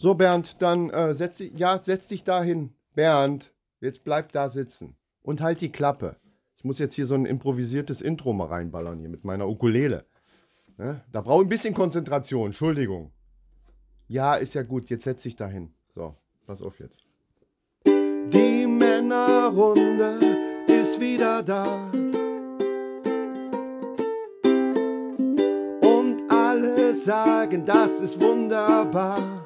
So, Bernd, dann äh, setz dich, ja, setz dich da hin. Bernd, jetzt bleib da sitzen und halt die Klappe. Ich muss jetzt hier so ein improvisiertes Intro mal reinballern hier mit meiner Ukulele. Ne? Da brauche ich ein bisschen Konzentration, Entschuldigung. Ja, ist ja gut, jetzt setz dich da hin. So, pass auf jetzt. Die Männerrunde ist wieder da. Und alle sagen, das ist wunderbar.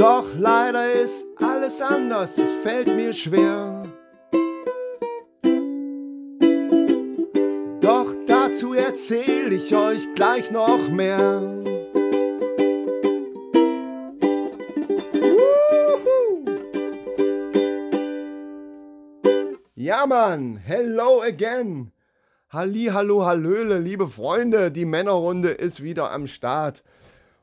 Doch leider ist alles anders, es fällt mir schwer. Doch dazu erzähle ich euch gleich noch mehr. Ja, Mann, hello again. Halli, hallo, hallöle, liebe Freunde, die Männerrunde ist wieder am Start.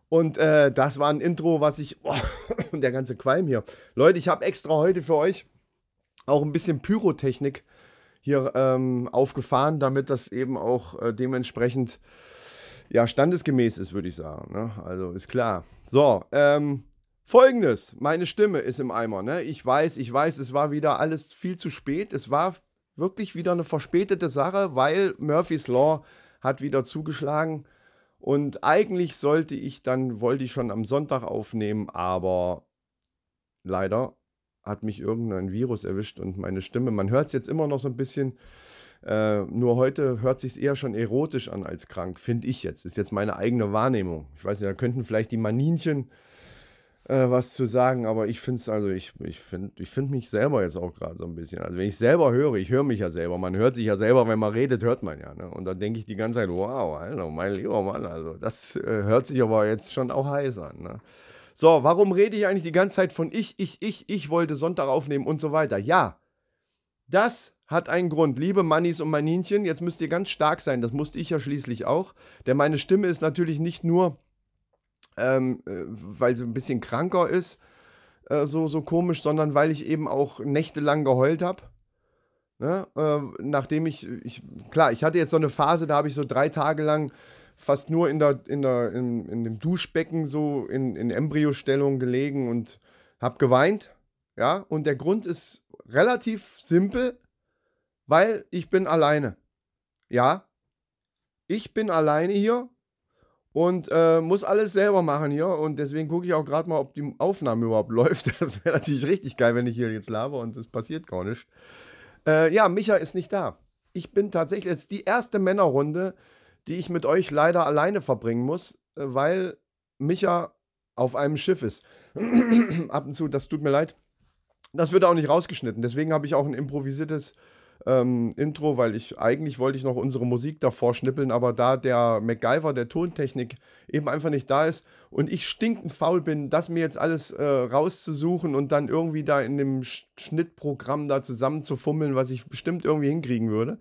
Und äh, das war ein Intro, was ich. Oh, der ganze Qualm hier. Leute, ich habe extra heute für euch auch ein bisschen Pyrotechnik hier ähm, aufgefahren, damit das eben auch äh, dementsprechend ja, standesgemäß ist, würde ich sagen. Ne? Also ist klar. So, ähm, folgendes: Meine Stimme ist im Eimer. Ne? Ich weiß, ich weiß, es war wieder alles viel zu spät. Es war wirklich wieder eine verspätete Sache, weil Murphy's Law hat wieder zugeschlagen. Und eigentlich sollte ich dann, wollte ich schon am Sonntag aufnehmen, aber leider hat mich irgendein Virus erwischt und meine Stimme, man hört es jetzt immer noch so ein bisschen, äh, nur heute hört sich eher schon erotisch an als krank, finde ich jetzt. Ist jetzt meine eigene Wahrnehmung. Ich weiß nicht, da könnten vielleicht die Maninchen äh, was zu sagen, aber ich finde es, also ich, ich finde ich find mich selber jetzt auch gerade so ein bisschen. Also wenn ich selber höre, ich höre mich ja selber, man hört sich ja selber, wenn man redet, hört man ja. Ne? Und dann denke ich die ganze Zeit, wow, Alter, mein lieber Mann, also das äh, hört sich aber jetzt schon auch heiß an. Ne? So, warum rede ich eigentlich die ganze Zeit von ich, ich, ich, ich wollte Sonntag aufnehmen und so weiter? Ja, das hat einen Grund. Liebe Mannis und Maninchen, jetzt müsst ihr ganz stark sein, das musste ich ja schließlich auch. Denn meine Stimme ist natürlich nicht nur ähm, äh, weil sie ein bisschen kranker ist, äh, so, so komisch, sondern weil ich eben auch nächtelang geheult habe. Ne? Äh, nachdem ich, ich, klar, ich hatte jetzt so eine Phase, da habe ich so drei Tage lang fast nur in, der, in, der, in, in dem Duschbecken so in, in Embryostellung gelegen und habe geweint. Ja, und der Grund ist relativ simpel, weil ich bin alleine. Ja, ich bin alleine hier und äh, muss alles selber machen hier. Und deswegen gucke ich auch gerade mal, ob die Aufnahme überhaupt läuft. Das wäre natürlich richtig geil, wenn ich hier jetzt laber und es passiert gar nicht. Äh, ja, Micha ist nicht da. Ich bin tatsächlich, es ist die erste Männerrunde, die ich mit euch leider alleine verbringen muss, äh, weil Micha auf einem Schiff ist. Ab und zu, das tut mir leid. Das wird auch nicht rausgeschnitten. Deswegen habe ich auch ein improvisiertes ähm, Intro, weil ich eigentlich wollte ich noch unsere Musik davor schnippeln, aber da der MacGyver der Tontechnik eben einfach nicht da ist und ich stinkend faul bin, das mir jetzt alles äh, rauszusuchen und dann irgendwie da in dem Schnittprogramm da zusammenzufummeln, was ich bestimmt irgendwie hinkriegen würde.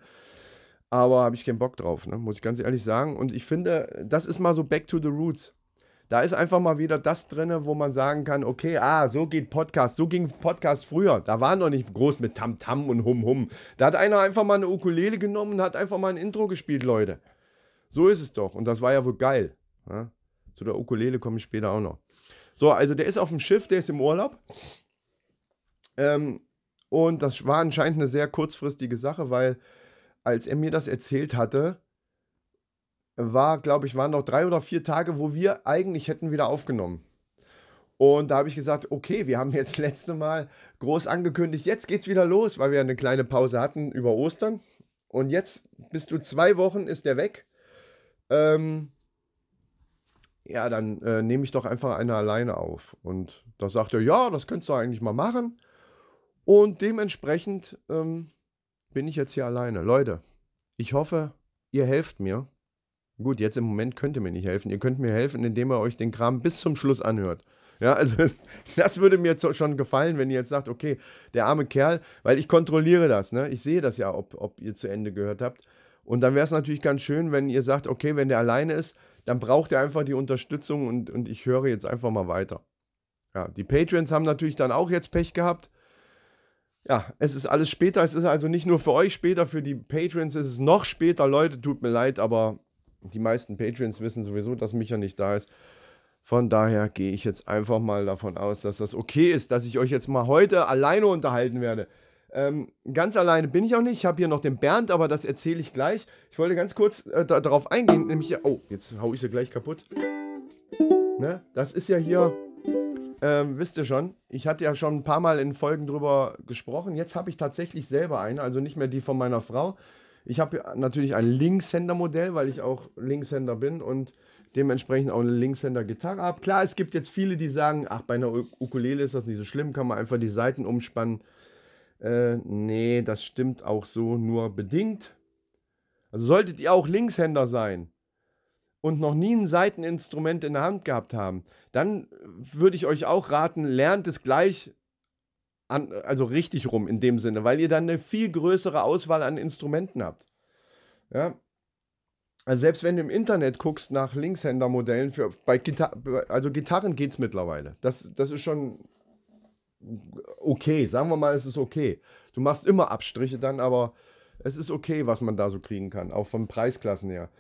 Aber habe ich keinen Bock drauf, ne? muss ich ganz ehrlich sagen. Und ich finde, das ist mal so back to the roots. Da ist einfach mal wieder das drin, wo man sagen kann, okay, ah, so geht Podcast, so ging Podcast früher. Da war noch nicht groß mit Tam-Tam -Tam und Hum-Hum. Da hat einer einfach mal eine Ukulele genommen und hat einfach mal ein Intro gespielt, Leute. So ist es doch. Und das war ja wohl geil. Ja? Zu der Ukulele komme ich später auch noch. So, also der ist auf dem Schiff, der ist im Urlaub. Ähm, und das war anscheinend eine sehr kurzfristige Sache, weil als er mir das erzählt hatte, war, glaube ich, waren noch drei oder vier Tage, wo wir eigentlich hätten wieder aufgenommen. Und da habe ich gesagt, okay, wir haben jetzt letzte Mal groß angekündigt, jetzt geht's wieder los, weil wir eine kleine Pause hatten über Ostern. Und jetzt bist du zwei Wochen, ist der weg. Ähm, ja, dann äh, nehme ich doch einfach eine alleine auf. Und da sagt er, ja, das könntest du eigentlich mal machen. Und dementsprechend ähm, bin ich jetzt hier alleine. Leute, ich hoffe, ihr helft mir. Gut, jetzt im Moment könnt ihr mir nicht helfen. Ihr könnt mir helfen, indem ihr euch den Kram bis zum Schluss anhört. Ja, also das würde mir schon gefallen, wenn ihr jetzt sagt, okay, der arme Kerl, weil ich kontrolliere das, ne? Ich sehe das ja, ob, ob ihr zu Ende gehört habt. Und dann wäre es natürlich ganz schön, wenn ihr sagt, okay, wenn der alleine ist, dann braucht er einfach die Unterstützung und, und ich höre jetzt einfach mal weiter. Ja, die Patreons haben natürlich dann auch jetzt Pech gehabt. Ja, es ist alles später. Es ist also nicht nur für euch später, für die Patreons ist es noch später. Leute, tut mir leid, aber die meisten Patreons wissen sowieso, dass Micha nicht da ist. Von daher gehe ich jetzt einfach mal davon aus, dass das okay ist, dass ich euch jetzt mal heute alleine unterhalten werde. Ähm, ganz alleine bin ich auch nicht. Ich habe hier noch den Bernd, aber das erzähle ich gleich. Ich wollte ganz kurz äh, da, darauf eingehen, nämlich, oh, jetzt haue ich sie gleich kaputt. Ne? Das ist ja hier, ähm, wisst ihr schon, ich hatte ja schon ein paar Mal in Folgen drüber gesprochen. Jetzt habe ich tatsächlich selber eine, also nicht mehr die von meiner Frau. Ich habe natürlich ein Linkshänder-Modell, weil ich auch Linkshänder bin und dementsprechend auch eine Linkshänder-Gitarre habe. Klar, es gibt jetzt viele, die sagen, ach, bei einer Ukulele ist das nicht so schlimm, kann man einfach die Seiten umspannen. Äh, nee, das stimmt auch so nur bedingt. Also solltet ihr auch Linkshänder sein und noch nie ein Seiteninstrument in der Hand gehabt haben, dann würde ich euch auch raten, lernt es gleich an, also richtig rum in dem Sinne, weil ihr dann eine viel größere Auswahl an Instrumenten habt. Ja. Also selbst wenn du im Internet guckst nach Linkshändermodellen, für, bei Gitar also Gitarren geht es mittlerweile. Das, das ist schon okay, sagen wir mal, es ist okay. Du machst immer Abstriche dann, aber es ist okay, was man da so kriegen kann, auch von Preisklassen her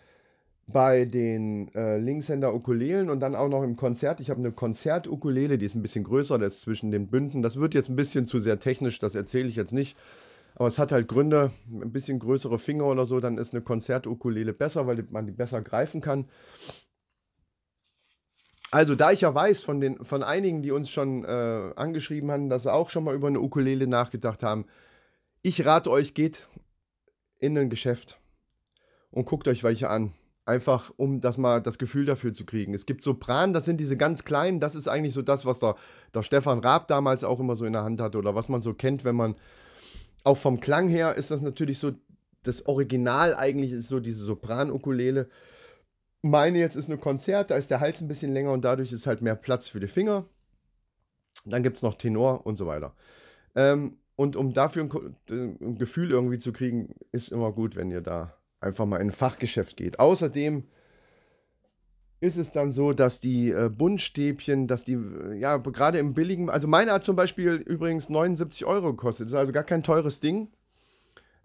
bei den äh, Linkshänder Ukulelen und dann auch noch im Konzert. Ich habe eine Konzert-Ukulele, die ist ein bisschen größer, das ist zwischen den Bünden. Das wird jetzt ein bisschen zu sehr technisch, das erzähle ich jetzt nicht. Aber es hat halt Gründe, ein bisschen größere Finger oder so, dann ist eine Konzert-Ukulele besser, weil man die besser greifen kann. Also, da ich ja weiß von, den, von einigen, die uns schon äh, angeschrieben haben, dass sie auch schon mal über eine Ukulele nachgedacht haben, ich rate euch, geht in ein Geschäft und guckt euch welche an. Einfach, um das mal das Gefühl dafür zu kriegen. Es gibt Sopran, das sind diese ganz kleinen, das ist eigentlich so das, was der, der Stefan Raab damals auch immer so in der Hand hatte oder was man so kennt, wenn man, auch vom Klang her ist das natürlich so, das Original eigentlich ist so diese Sopran-Ukulele. Meine jetzt ist eine Konzert, da ist der Hals ein bisschen länger und dadurch ist halt mehr Platz für die Finger. Dann gibt es noch Tenor und so weiter. Ähm, und um dafür ein, ein Gefühl irgendwie zu kriegen, ist immer gut, wenn ihr da einfach mal in ein Fachgeschäft geht. Außerdem ist es dann so, dass die äh, Buntstäbchen, dass die, äh, ja, gerade im billigen, also meine hat zum Beispiel übrigens 79 Euro gekostet, ist also gar kein teures Ding.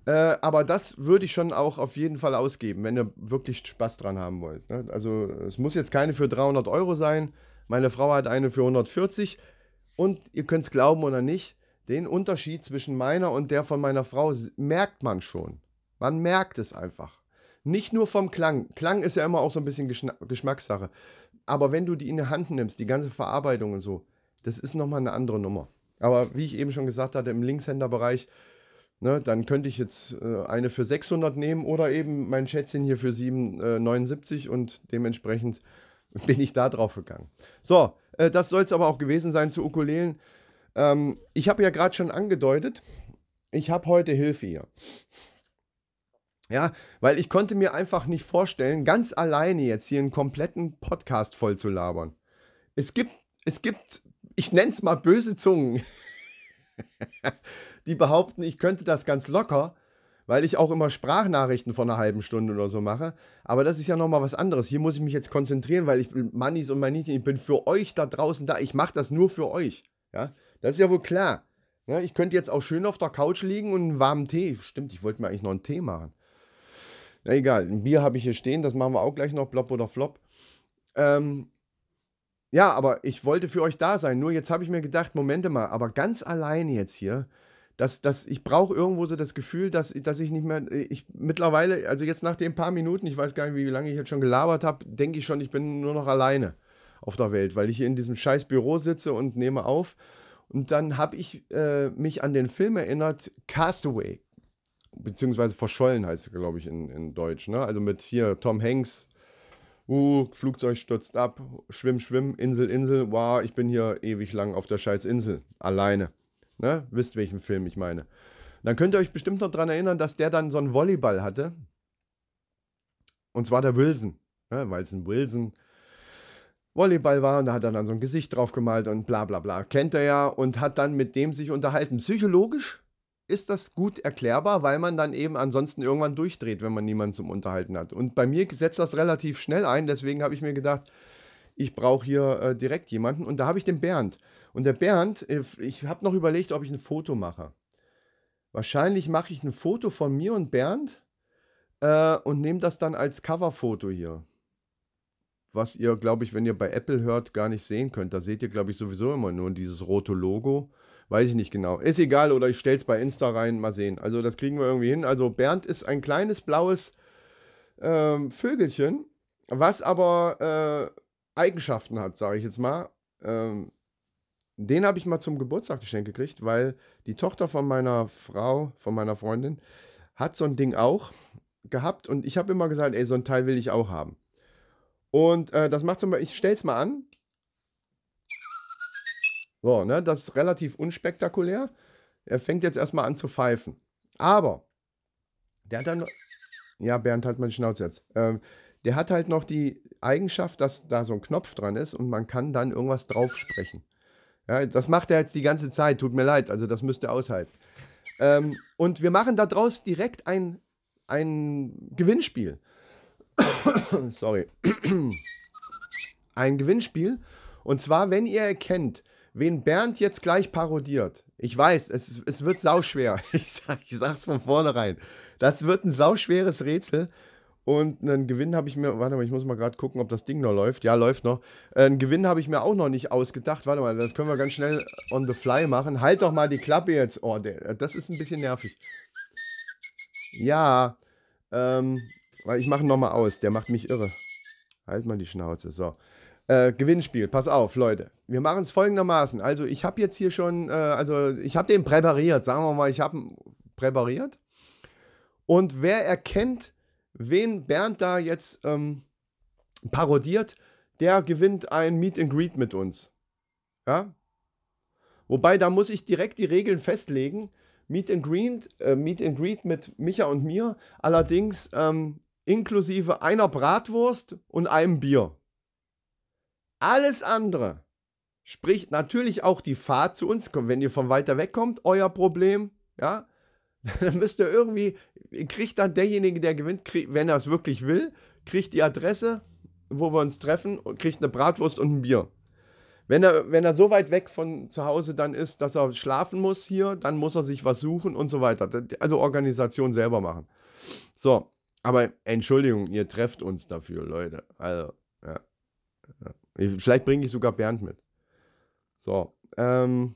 Äh, aber das würde ich schon auch auf jeden Fall ausgeben, wenn ihr wirklich Spaß dran haben wollt. Ne? Also es muss jetzt keine für 300 Euro sein. Meine Frau hat eine für 140. Und ihr könnt es glauben oder nicht, den Unterschied zwischen meiner und der von meiner Frau merkt man schon. Man merkt es einfach. Nicht nur vom Klang. Klang ist ja immer auch so ein bisschen Geschmackssache. Aber wenn du die in die Hand nimmst, die ganze Verarbeitung und so, das ist nochmal eine andere Nummer. Aber wie ich eben schon gesagt hatte, im Linkshänderbereich, ne, dann könnte ich jetzt äh, eine für 600 nehmen oder eben mein Schätzchen hier für 779 äh, und dementsprechend bin ich da drauf gegangen. So, äh, das soll es aber auch gewesen sein zu Ukulelen. Ähm, ich habe ja gerade schon angedeutet, ich habe heute Hilfe hier. Ja, weil ich konnte mir einfach nicht vorstellen, ganz alleine jetzt hier einen kompletten Podcast voll zu labern. Es gibt, es gibt, ich nenne es mal böse Zungen, die behaupten, ich könnte das ganz locker, weil ich auch immer Sprachnachrichten von einer halben Stunde oder so mache. Aber das ist ja nochmal was anderes. Hier muss ich mich jetzt konzentrieren, weil ich bin Mannis und Manitchen, ich bin für euch da draußen da. Ich mache das nur für euch. Ja, das ist ja wohl klar. Ja, ich könnte jetzt auch schön auf der Couch liegen und einen warmen Tee. Stimmt, ich wollte mir eigentlich noch einen Tee machen. Na egal, ein Bier habe ich hier stehen, das machen wir auch gleich noch, Blob oder Flop. Ähm, ja, aber ich wollte für euch da sein. Nur jetzt habe ich mir gedacht, Momente mal, aber ganz alleine jetzt hier, dass, dass ich brauche irgendwo so das Gefühl, dass, dass ich nicht mehr, ich mittlerweile, also jetzt nach den paar Minuten, ich weiß gar nicht, wie lange ich jetzt schon gelabert habe, denke ich schon, ich bin nur noch alleine auf der Welt, weil ich hier in diesem scheiß Büro sitze und nehme auf. Und dann habe ich äh, mich an den Film erinnert, Castaway beziehungsweise verschollen heißt es, glaube ich, in, in Deutsch. Ne? Also mit hier Tom Hanks, uh, Flugzeug stürzt ab, schwimm, schwimm, Insel, Insel, wow, ich bin hier ewig lang auf der scheiß Insel, alleine. Ne? Wisst, welchen Film ich meine. Dann könnt ihr euch bestimmt noch daran erinnern, dass der dann so einen Volleyball hatte. Und zwar der Wilson, ne? weil es ein Wilson Volleyball war und da hat er dann so ein Gesicht drauf gemalt und bla bla bla. Kennt er ja und hat dann mit dem sich unterhalten. Psychologisch ist das gut erklärbar, weil man dann eben ansonsten irgendwann durchdreht, wenn man niemanden zum Unterhalten hat. Und bei mir setzt das relativ schnell ein, deswegen habe ich mir gedacht, ich brauche hier äh, direkt jemanden. Und da habe ich den Bernd. Und der Bernd, äh, ich habe noch überlegt, ob ich ein Foto mache. Wahrscheinlich mache ich ein Foto von mir und Bernd äh, und nehme das dann als Coverfoto hier. Was ihr, glaube ich, wenn ihr bei Apple hört, gar nicht sehen könnt. Da seht ihr, glaube ich, sowieso immer nur dieses rote Logo. Weiß ich nicht genau. Ist egal, oder ich stelle es bei Insta rein, mal sehen. Also das kriegen wir irgendwie hin. Also Bernd ist ein kleines blaues ähm, Vögelchen, was aber äh, Eigenschaften hat, sage ich jetzt mal. Ähm, den habe ich mal zum Geburtstag geschenkt gekriegt, weil die Tochter von meiner Frau, von meiner Freundin, hat so ein Ding auch gehabt und ich habe immer gesagt, ey, so ein Teil will ich auch haben. Und äh, das macht zum Beispiel, ich stelle es mal an. So, ne, das ist relativ unspektakulär. Er fängt jetzt erstmal an zu pfeifen. Aber, der hat dann, ja, Bernd hat meine Schnauze jetzt. Ähm, der hat halt noch die Eigenschaft, dass da so ein Knopf dran ist und man kann dann irgendwas drauf sprechen. Ja, das macht er jetzt die ganze Zeit, tut mir leid, also das müsst ihr aushalten. Ähm, und wir machen daraus direkt ein, ein Gewinnspiel. Sorry. ein Gewinnspiel. Und zwar, wenn ihr erkennt, wen Bernd jetzt gleich parodiert. Ich weiß, es, es wird sauschwer. Ich, sag, ich sag's von vornherein. Das wird ein sauschweres Rätsel. Und einen Gewinn habe ich mir, warte mal, ich muss mal gerade gucken, ob das Ding noch läuft. Ja, läuft noch. Einen Gewinn habe ich mir auch noch nicht ausgedacht. Warte mal, das können wir ganz schnell on the fly machen. Halt doch mal die Klappe jetzt. Oh, der, das ist ein bisschen nervig. Ja, ähm, weil ich mache ihn nochmal aus. Der macht mich irre. Halt mal die Schnauze. So. Äh, Gewinnspiel, pass auf, Leute. Wir machen es folgendermaßen. Also, ich habe jetzt hier schon, äh, also, ich habe den präpariert. Sagen wir mal, ich habe ihn präpariert. Und wer erkennt, wen Bernd da jetzt ähm, parodiert, der gewinnt ein Meet and Greet mit uns. Ja? Wobei, da muss ich direkt die Regeln festlegen. Meet and Greet, äh, Meet and Greet mit Micha und mir, allerdings ähm, inklusive einer Bratwurst und einem Bier. Alles andere, sprich natürlich auch die Fahrt zu uns, wenn ihr von weiter weg kommt, euer Problem, ja, dann müsst ihr irgendwie, kriegt dann derjenige, der gewinnt, krieg, wenn er es wirklich will, kriegt die Adresse, wo wir uns treffen und kriegt eine Bratwurst und ein Bier. Wenn er, wenn er so weit weg von zu Hause dann ist, dass er schlafen muss hier, dann muss er sich was suchen und so weiter. Also Organisation selber machen. So, aber Entschuldigung, ihr trefft uns dafür, Leute. Also, ja. ja. Vielleicht bringe ich sogar Bernd mit. So, ähm,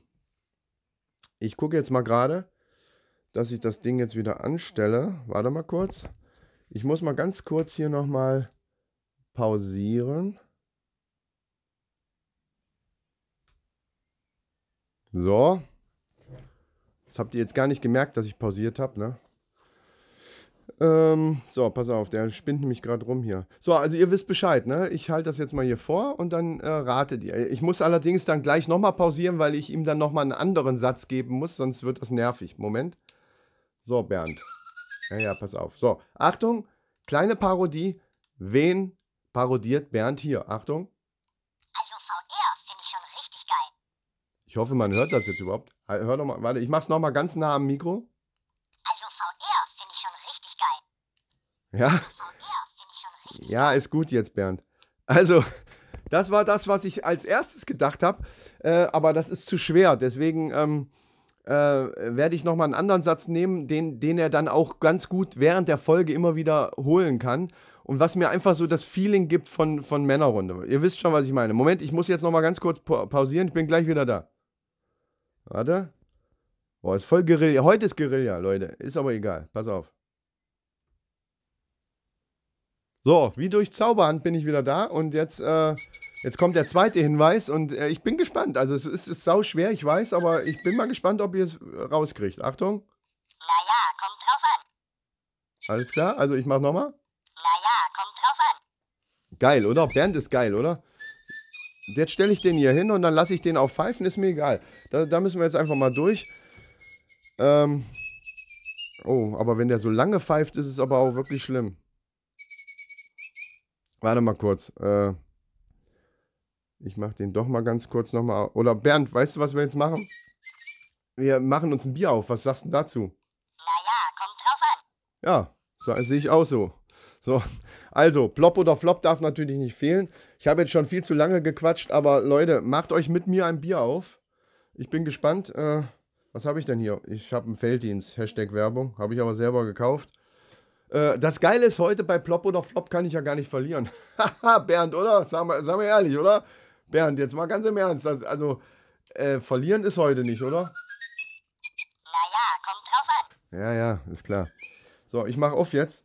ich gucke jetzt mal gerade dass ich das Ding jetzt wieder anstelle. Warte mal kurz. Ich muss mal ganz kurz hier nochmal pausieren. So. Das habt ihr jetzt gar nicht gemerkt, dass ich pausiert habe, ne? Ähm, so, pass auf, der spinnt nämlich gerade rum hier. So, also ihr wisst Bescheid, ne? Ich halte das jetzt mal hier vor und dann äh, ratet ihr. Ich muss allerdings dann gleich nochmal pausieren, weil ich ihm dann nochmal einen anderen Satz geben muss, sonst wird das nervig. Moment. So, Bernd. Ja, ja, pass auf. So, Achtung, kleine Parodie. Wen parodiert Bernd hier? Achtung. Also VR finde ich schon richtig geil. Ich hoffe, man hört das jetzt überhaupt. Hör doch mal, warte, ich mach's nochmal ganz nah am Mikro. Ja? Ja, ist gut jetzt, Bernd. Also, das war das, was ich als erstes gedacht habe. Äh, aber das ist zu schwer. Deswegen ähm, äh, werde ich nochmal einen anderen Satz nehmen, den, den er dann auch ganz gut während der Folge immer wieder holen kann. Und was mir einfach so das Feeling gibt von, von Männerrunde. Ihr wisst schon, was ich meine. Moment, ich muss jetzt nochmal ganz kurz pausieren. Ich bin gleich wieder da. Warte. Boah, ist voll Guerilla. Heute ist Guerilla, Leute. Ist aber egal. Pass auf. So, wie durch Zauberhand bin ich wieder da und jetzt äh, Jetzt kommt der zweite Hinweis und äh, ich bin gespannt. Also es ist, ist sau schwer, ich weiß, aber ich bin mal gespannt, ob ihr es rauskriegt. Achtung. Naja, kommt drauf an. Alles klar? Also ich mach nochmal. Naja, kommt drauf an. Geil, oder? Bernd ist geil, oder? Jetzt stelle ich den hier hin und dann lasse ich den auf pfeifen, ist mir egal. Da, da müssen wir jetzt einfach mal durch. Ähm. Oh, aber wenn der so lange pfeift, ist es aber auch wirklich schlimm. Warte mal kurz. Äh. Ich mache den doch mal ganz kurz nochmal. Oder Bernd, weißt du, was wir jetzt machen? Wir machen uns ein Bier auf. Was sagst du dazu? Naja, kommt drauf an. Ja, so, sehe ich auch so. So, also, Plop oder Flop darf natürlich nicht fehlen. Ich habe jetzt schon viel zu lange gequatscht, aber Leute, macht euch mit mir ein Bier auf. Ich bin gespannt. Äh, was habe ich denn hier? Ich habe einen Felddienst. Hashtag Werbung. Habe ich aber selber gekauft. Äh, das Geile ist, heute bei Plop oder Flop kann ich ja gar nicht verlieren. Haha, Bernd, oder? Sag mal, sag mal ehrlich, oder? Bernd, jetzt mal ganz im Ernst. Das, also, äh, verlieren ist heute nicht, oder? Naja, kommt drauf an. Ja, ja, ist klar. So, ich mache auf jetzt.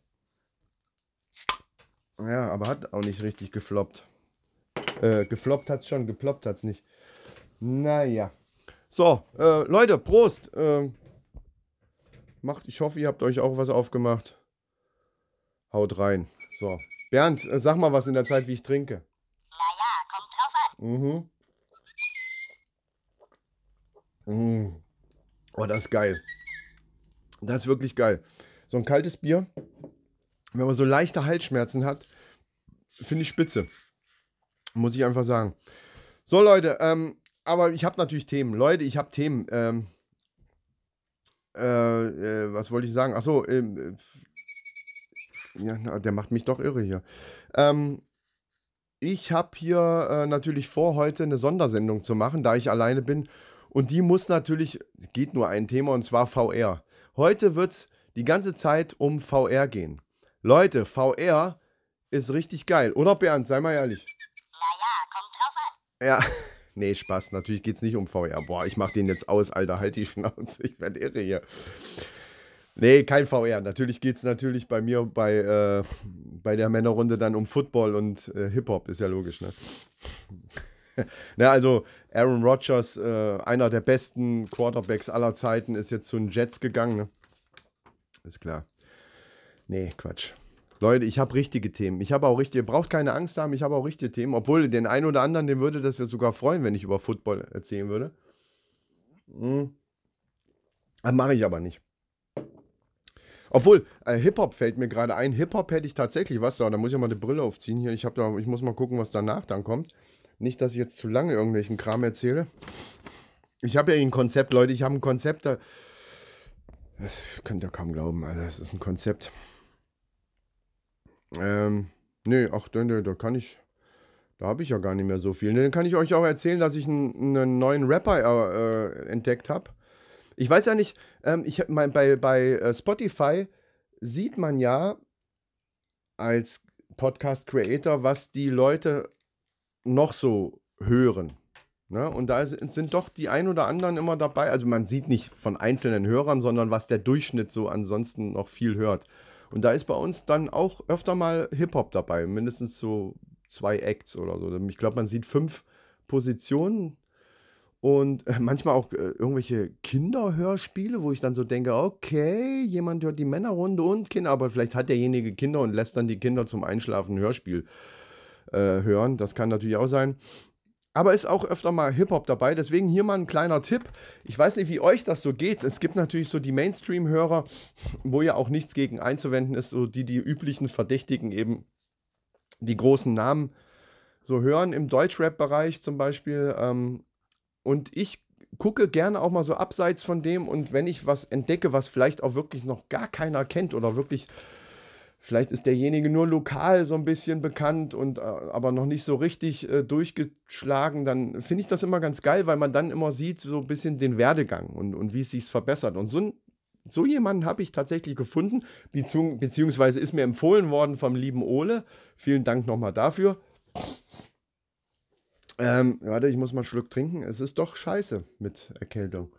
Ja, aber hat auch nicht richtig gefloppt. Äh, gefloppt hat's schon, geploppt hat's nicht. Naja. So, äh, Leute, Prost. Äh, macht, ich hoffe, ihr habt euch auch was aufgemacht. Haut rein. So. Bernd, äh, sag mal was in der Zeit, wie ich trinke. Naja, kommt drauf an. Mhm. Mm. Oh, das ist geil. Das ist wirklich geil. So ein kaltes Bier, wenn man so leichte Halsschmerzen hat, finde ich spitze. Muss ich einfach sagen. So, Leute, ähm, aber ich habe natürlich Themen. Leute, ich habe Themen. Ähm, äh, äh, was wollte ich sagen? Achso, ähm, äh, ja, na, der macht mich doch irre hier. Ähm, ich habe hier äh, natürlich vor, heute eine Sondersendung zu machen, da ich alleine bin. Und die muss natürlich, geht nur ein Thema und zwar VR. Heute wird es die ganze Zeit um VR gehen. Leute, VR ist richtig geil. Oder Bernd, sei mal ehrlich. Naja, kommt drauf an. Ja, nee, Spaß. Natürlich geht es nicht um VR. Boah, ich mach den jetzt aus, Alter. Halt die Schnauze. Ich werde irre hier. Nee, kein VR. Natürlich geht es natürlich bei mir bei, äh, bei der Männerrunde dann um Football und äh, Hip-Hop. Ist ja logisch, ne? Na, also Aaron Rodgers, äh, einer der besten Quarterbacks aller Zeiten, ist jetzt zu den Jets gegangen. Ne? Ist klar. Nee, Quatsch. Leute, ich habe richtige Themen. Ich habe auch richtige, ihr braucht keine Angst haben, ich habe auch richtige Themen. Obwohl, den einen oder anderen, den würde das ja sogar freuen, wenn ich über Football erzählen würde. Hm. Das mache ich aber nicht. Obwohl, äh, Hip-Hop fällt mir gerade ein. Hip-Hop hätte ich tatsächlich was. Da muss ich mal eine Brille aufziehen hier. Ich, da, ich muss mal gucken, was danach dann kommt. Nicht, dass ich jetzt zu lange irgendwelchen Kram erzähle. Ich habe ja ein Konzept, Leute. Ich habe ein Konzept, da. Das könnt ihr kaum glauben. Also, das ist ein Konzept. Ähm, nee, ach, da, da kann ich. Da habe ich ja gar nicht mehr so viel. Dann kann ich euch auch erzählen, dass ich einen, einen neuen Rapper äh, entdeckt habe. Ich weiß ja nicht, ähm, ich, mein, bei, bei äh, Spotify sieht man ja als Podcast-Creator, was die Leute noch so hören. Ne? Und da sind doch die ein oder anderen immer dabei. Also man sieht nicht von einzelnen Hörern, sondern was der Durchschnitt so ansonsten noch viel hört. Und da ist bei uns dann auch öfter mal Hip-Hop dabei, mindestens so zwei Acts oder so. Ich glaube, man sieht fünf Positionen und äh, manchmal auch äh, irgendwelche Kinderhörspiele, wo ich dann so denke, okay, jemand hört die Männerrunde und Kinder, aber vielleicht hat derjenige Kinder und lässt dann die Kinder zum Einschlafen Hörspiel äh, hören. Das kann natürlich auch sein. Aber ist auch öfter mal Hip-Hop dabei. Deswegen hier mal ein kleiner Tipp. Ich weiß nicht, wie euch das so geht. Es gibt natürlich so die Mainstream-Hörer, wo ja auch nichts gegen einzuwenden ist, so die die üblichen Verdächtigen eben die großen Namen so hören im Deutschrap-Bereich zum Beispiel. Ähm, und ich gucke gerne auch mal so abseits von dem und wenn ich was entdecke, was vielleicht auch wirklich noch gar keiner kennt oder wirklich Vielleicht ist derjenige nur lokal so ein bisschen bekannt und äh, aber noch nicht so richtig äh, durchgeschlagen. Dann finde ich das immer ganz geil, weil man dann immer sieht, so ein bisschen den Werdegang und, und wie es sich verbessert. Und so, so jemanden habe ich tatsächlich gefunden, bezieh beziehungsweise ist mir empfohlen worden vom lieben Ole. Vielen Dank nochmal dafür. Ähm, warte, ich muss mal einen Schluck trinken. Es ist doch scheiße mit Erkältung.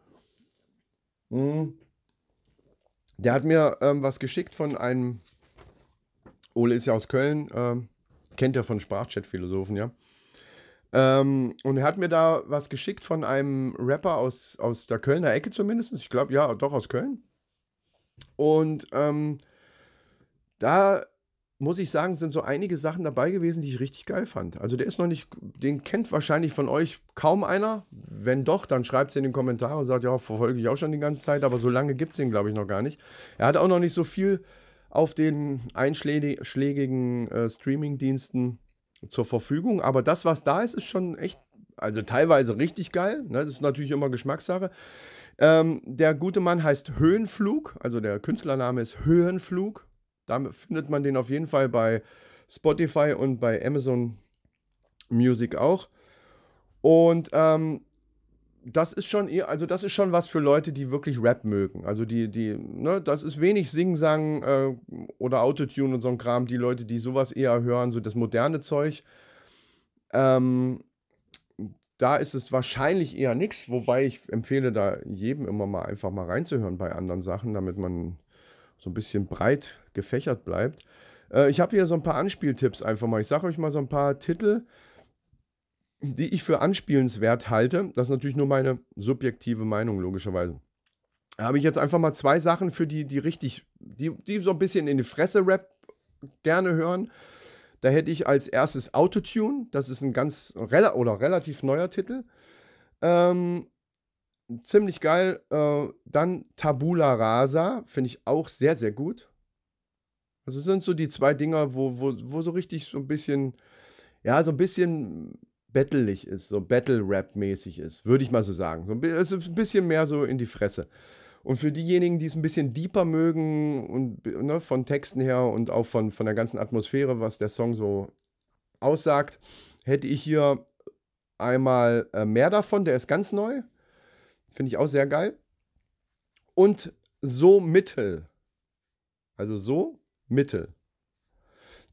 Hm. Der hat mir ähm, was geschickt von einem Ole ist ja aus Köln, ähm, kennt er von Sprachchat-Philosophen, ja. Ähm, und er hat mir da was geschickt von einem Rapper aus, aus der Kölner Ecke zumindest. Ich glaube, ja, doch aus Köln. Und ähm, da muss ich sagen, sind so einige Sachen dabei gewesen, die ich richtig geil fand. Also der ist noch nicht, den kennt wahrscheinlich von euch kaum einer. Wenn doch, dann schreibt es in den Kommentaren und sagt, ja, verfolge ich auch schon die ganze Zeit, aber so lange gibt es den, glaube ich, noch gar nicht. Er hat auch noch nicht so viel auf den einschlägigen äh, Streaming-Diensten zur Verfügung. Aber das, was da ist, ist schon echt, also teilweise richtig geil. Ne? Das ist natürlich immer Geschmackssache. Ähm, der gute Mann heißt Höhenflug, also der Künstlername ist Höhenflug. Da findet man den auf jeden Fall bei Spotify und bei Amazon Music auch. Und ähm, das ist schon eher, also das ist schon was für Leute, die wirklich Rap mögen. Also die, die, ne, das ist wenig Sing-Sang äh, oder Autotune und so ein Kram. Die Leute, die sowas eher hören, so das moderne Zeug. Ähm, da ist es wahrscheinlich eher nichts, wobei ich empfehle da jedem immer mal einfach mal reinzuhören bei anderen Sachen, damit man so ein bisschen breit gefächert bleibt. Äh, ich habe hier so ein paar Anspieltipps einfach mal. Ich sage euch mal so ein paar Titel, die ich für anspielenswert halte. Das ist natürlich nur meine subjektive Meinung, logischerweise. Da habe ich jetzt einfach mal zwei Sachen für die, die richtig, die, die so ein bisschen in die Fresse Rap gerne hören. Da hätte ich als erstes Autotune. Das ist ein ganz rela oder relativ neuer Titel. Ähm, ziemlich geil. Äh, dann Tabula Rasa. Finde ich auch sehr, sehr gut. Also sind so die zwei Dinger, wo, wo, wo so richtig so ein bisschen, ja, so ein bisschen battleig ist, so Battle-Rap-mäßig ist, würde ich mal so sagen. So es ist ein bisschen mehr so in die Fresse. Und für diejenigen, die es ein bisschen deeper mögen und ne, von Texten her und auch von, von der ganzen Atmosphäre, was der Song so aussagt, hätte ich hier einmal äh, mehr davon, der ist ganz neu. Finde ich auch sehr geil. Und so mittel. Also so mittel.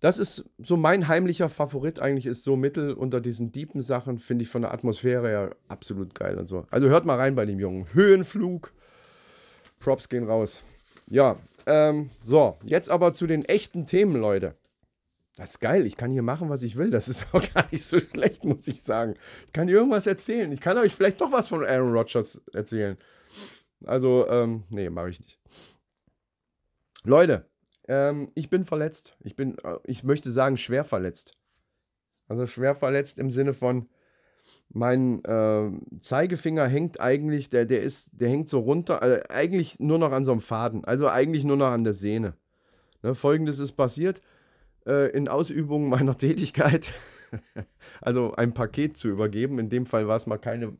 Das ist so mein heimlicher Favorit eigentlich, ist so mittel unter diesen deepen Sachen, finde ich von der Atmosphäre her absolut geil und so. Also hört mal rein bei dem Jungen. Höhenflug. Props gehen raus. Ja, ähm, so, jetzt aber zu den echten Themen, Leute. Das ist geil, ich kann hier machen, was ich will. Das ist auch gar nicht so schlecht, muss ich sagen. Ich kann irgendwas erzählen. Ich kann euch vielleicht doch was von Aaron Rodgers erzählen. Also, ähm, nee, mache ich nicht. Leute, ähm, ich bin verletzt. Ich bin, äh, ich möchte sagen, schwer verletzt. Also schwer verletzt im Sinne von, mein äh, Zeigefinger hängt eigentlich, der, der ist, der hängt so runter, also eigentlich nur noch an so einem Faden, also eigentlich nur noch an der Sehne. Ne, Folgendes ist passiert äh, in Ausübung meiner Tätigkeit, also ein Paket zu übergeben. In dem Fall war es mal keine,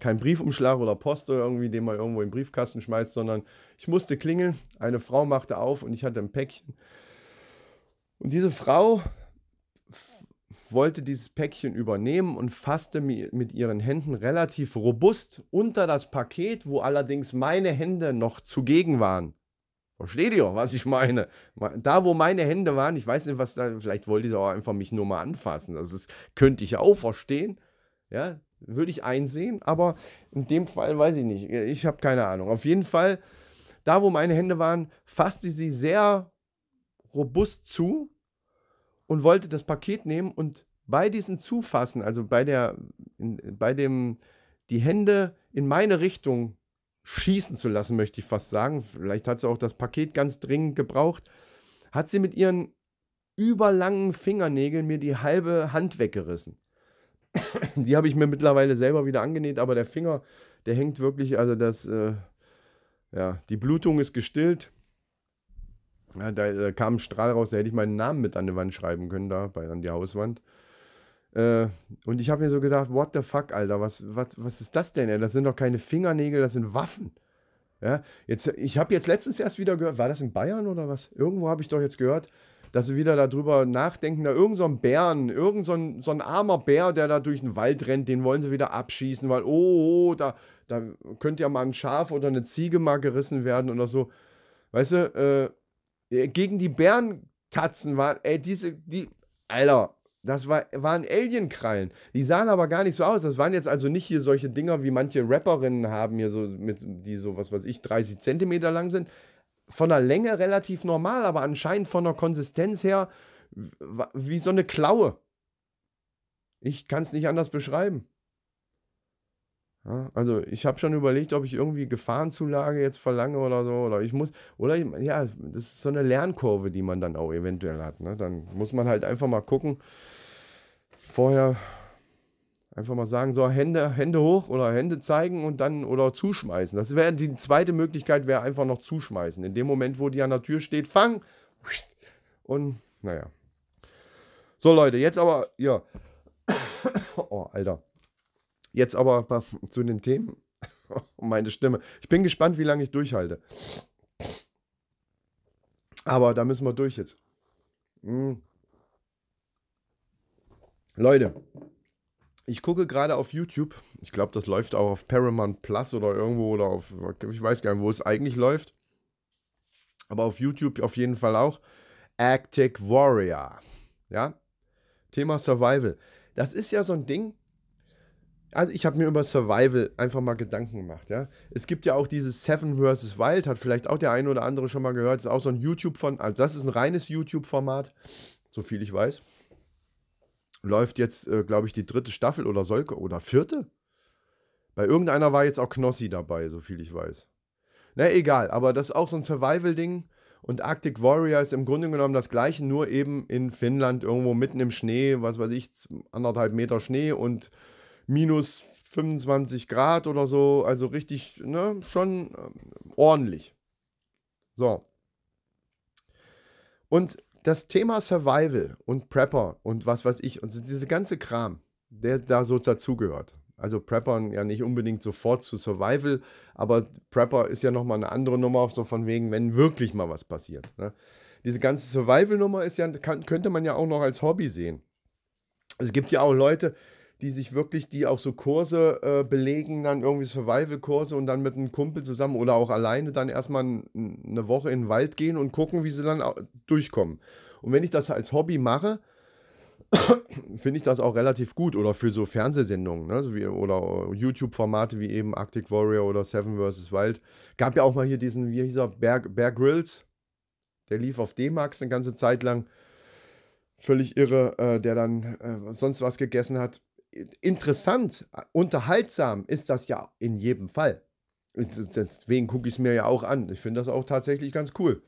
kein Briefumschlag oder Post oder irgendwie, den man irgendwo in den Briefkasten schmeißt, sondern ich musste klingeln. Eine Frau machte auf und ich hatte ein Päckchen. Und diese Frau wollte dieses Päckchen übernehmen und fasste mit ihren Händen relativ robust unter das Paket, wo allerdings meine Hände noch zugegen waren. Versteht ihr, was ich meine? Da, wo meine Hände waren, ich weiß nicht, was da, vielleicht wollte sie auch einfach mich nur mal anfassen. Das ist, könnte ich ja auch verstehen. Ja, würde ich einsehen, aber in dem Fall weiß ich nicht. Ich habe keine Ahnung. Auf jeden Fall, da, wo meine Hände waren, fasste sie sehr robust zu und wollte das Paket nehmen und bei diesem Zufassen, also bei der, bei dem, die Hände in meine Richtung schießen zu lassen, möchte ich fast sagen. Vielleicht hat sie auch das Paket ganz dringend gebraucht. Hat sie mit ihren überlangen Fingernägeln mir die halbe Hand weggerissen. die habe ich mir mittlerweile selber wieder angenäht, aber der Finger, der hängt wirklich, also das, äh, ja, die Blutung ist gestillt. Ja, da, da, kam ein Strahl raus, da hätte ich meinen Namen mit an die Wand schreiben können, da bei, an die Hauswand. Äh, und ich habe mir so gedacht, what the fuck, Alter, was, was, was ist das denn? Das sind doch keine Fingernägel, das sind Waffen. Ja, jetzt, ich habe jetzt letztens erst wieder gehört, war das in Bayern oder was? Irgendwo habe ich doch jetzt gehört, dass sie wieder darüber nachdenken, da irgend so ein Bären, irgend so ein, so ein armer Bär, der da durch den Wald rennt, den wollen sie wieder abschießen, weil, oh, oh da, da könnte ja mal ein Schaf oder eine Ziege mal gerissen werden oder so. Weißt du, äh, gegen die Bärentatzen waren, ey, diese, die, Alter, das war, waren Alienkrallen. Die sahen aber gar nicht so aus. Das waren jetzt also nicht hier solche Dinger, wie manche Rapperinnen haben, hier so mit, die so, was weiß ich, 30 Zentimeter lang sind. Von der Länge relativ normal, aber anscheinend von der Konsistenz her wie so eine Klaue. Ich kann es nicht anders beschreiben. Ja, also ich habe schon überlegt, ob ich irgendwie Gefahrenzulage jetzt verlange oder so. Oder ich muss, oder ja, das ist so eine Lernkurve, die man dann auch eventuell hat. Ne? Dann muss man halt einfach mal gucken, vorher einfach mal sagen, so Hände, Hände hoch oder Hände zeigen und dann oder zuschmeißen. Das wäre die zweite Möglichkeit, wäre einfach noch zuschmeißen. In dem Moment, wo die an der Tür steht, fang und naja. So Leute, jetzt aber, ja. Oh, Alter. Jetzt aber zu den Themen. Meine Stimme. Ich bin gespannt, wie lange ich durchhalte. Aber da müssen wir durch jetzt. Hm. Leute, ich gucke gerade auf YouTube. Ich glaube, das läuft auch auf Paramount Plus oder irgendwo oder auf, ich weiß gar nicht, wo es eigentlich läuft. Aber auf YouTube auf jeden Fall auch. Arctic Warrior. Ja. Thema Survival. Das ist ja so ein Ding. Also ich habe mir über Survival einfach mal Gedanken gemacht, ja. Es gibt ja auch dieses Seven vs. Wild, hat vielleicht auch der eine oder andere schon mal gehört. Ist auch so ein YouTube von, also das ist ein reines YouTube-Format, so viel ich weiß. Läuft jetzt, äh, glaube ich, die dritte Staffel oder soll, oder vierte? Bei irgendeiner war jetzt auch Knossi dabei, so viel ich weiß. Na, egal, aber das ist auch so ein Survival-Ding. Und Arctic Warrior ist im Grunde genommen das gleiche, nur eben in Finnland, irgendwo mitten im Schnee, was weiß ich, anderthalb Meter Schnee und minus 25 Grad oder so. Also richtig, ne, schon äh, ordentlich. So. Und das Thema Survival und Prepper und was weiß ich, und diese ganze Kram, der da so dazugehört. Also Preppern ja nicht unbedingt sofort zu Survival, aber Prepper ist ja nochmal eine andere Nummer, so von wegen, wenn wirklich mal was passiert. Ne? Diese ganze Survival-Nummer ist ja, kann, könnte man ja auch noch als Hobby sehen. Es gibt ja auch Leute, die sich wirklich, die auch so Kurse äh, belegen, dann irgendwie Survival-Kurse und dann mit einem Kumpel zusammen oder auch alleine dann erstmal eine Woche in den Wald gehen und gucken, wie sie dann durchkommen. Und wenn ich das als Hobby mache, finde ich das auch relativ gut. Oder für so Fernsehsendungen, ne? so wie, oder YouTube-Formate wie eben Arctic Warrior oder Seven vs. Wild. Gab ja auch mal hier diesen, wie hieß er, Bear, Bear Grylls. Der lief auf D-Max eine ganze Zeit lang. Völlig irre, äh, der dann äh, sonst was gegessen hat. Interessant, unterhaltsam ist das ja in jedem Fall. Deswegen gucke ich es mir ja auch an. Ich finde das auch tatsächlich ganz cool.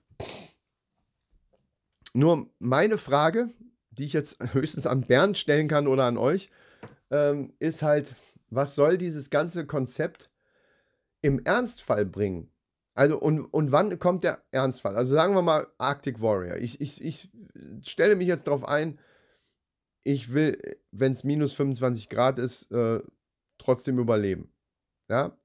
Nur meine Frage, die ich jetzt höchstens an Bernd stellen kann oder an euch, ähm, ist halt, was soll dieses ganze Konzept im Ernstfall bringen? Also, und, und wann kommt der Ernstfall? Also sagen wir mal Arctic Warrior. Ich, ich, ich stelle mich jetzt darauf ein, ich will, wenn es minus 25 Grad ist, äh, trotzdem überleben. Ja?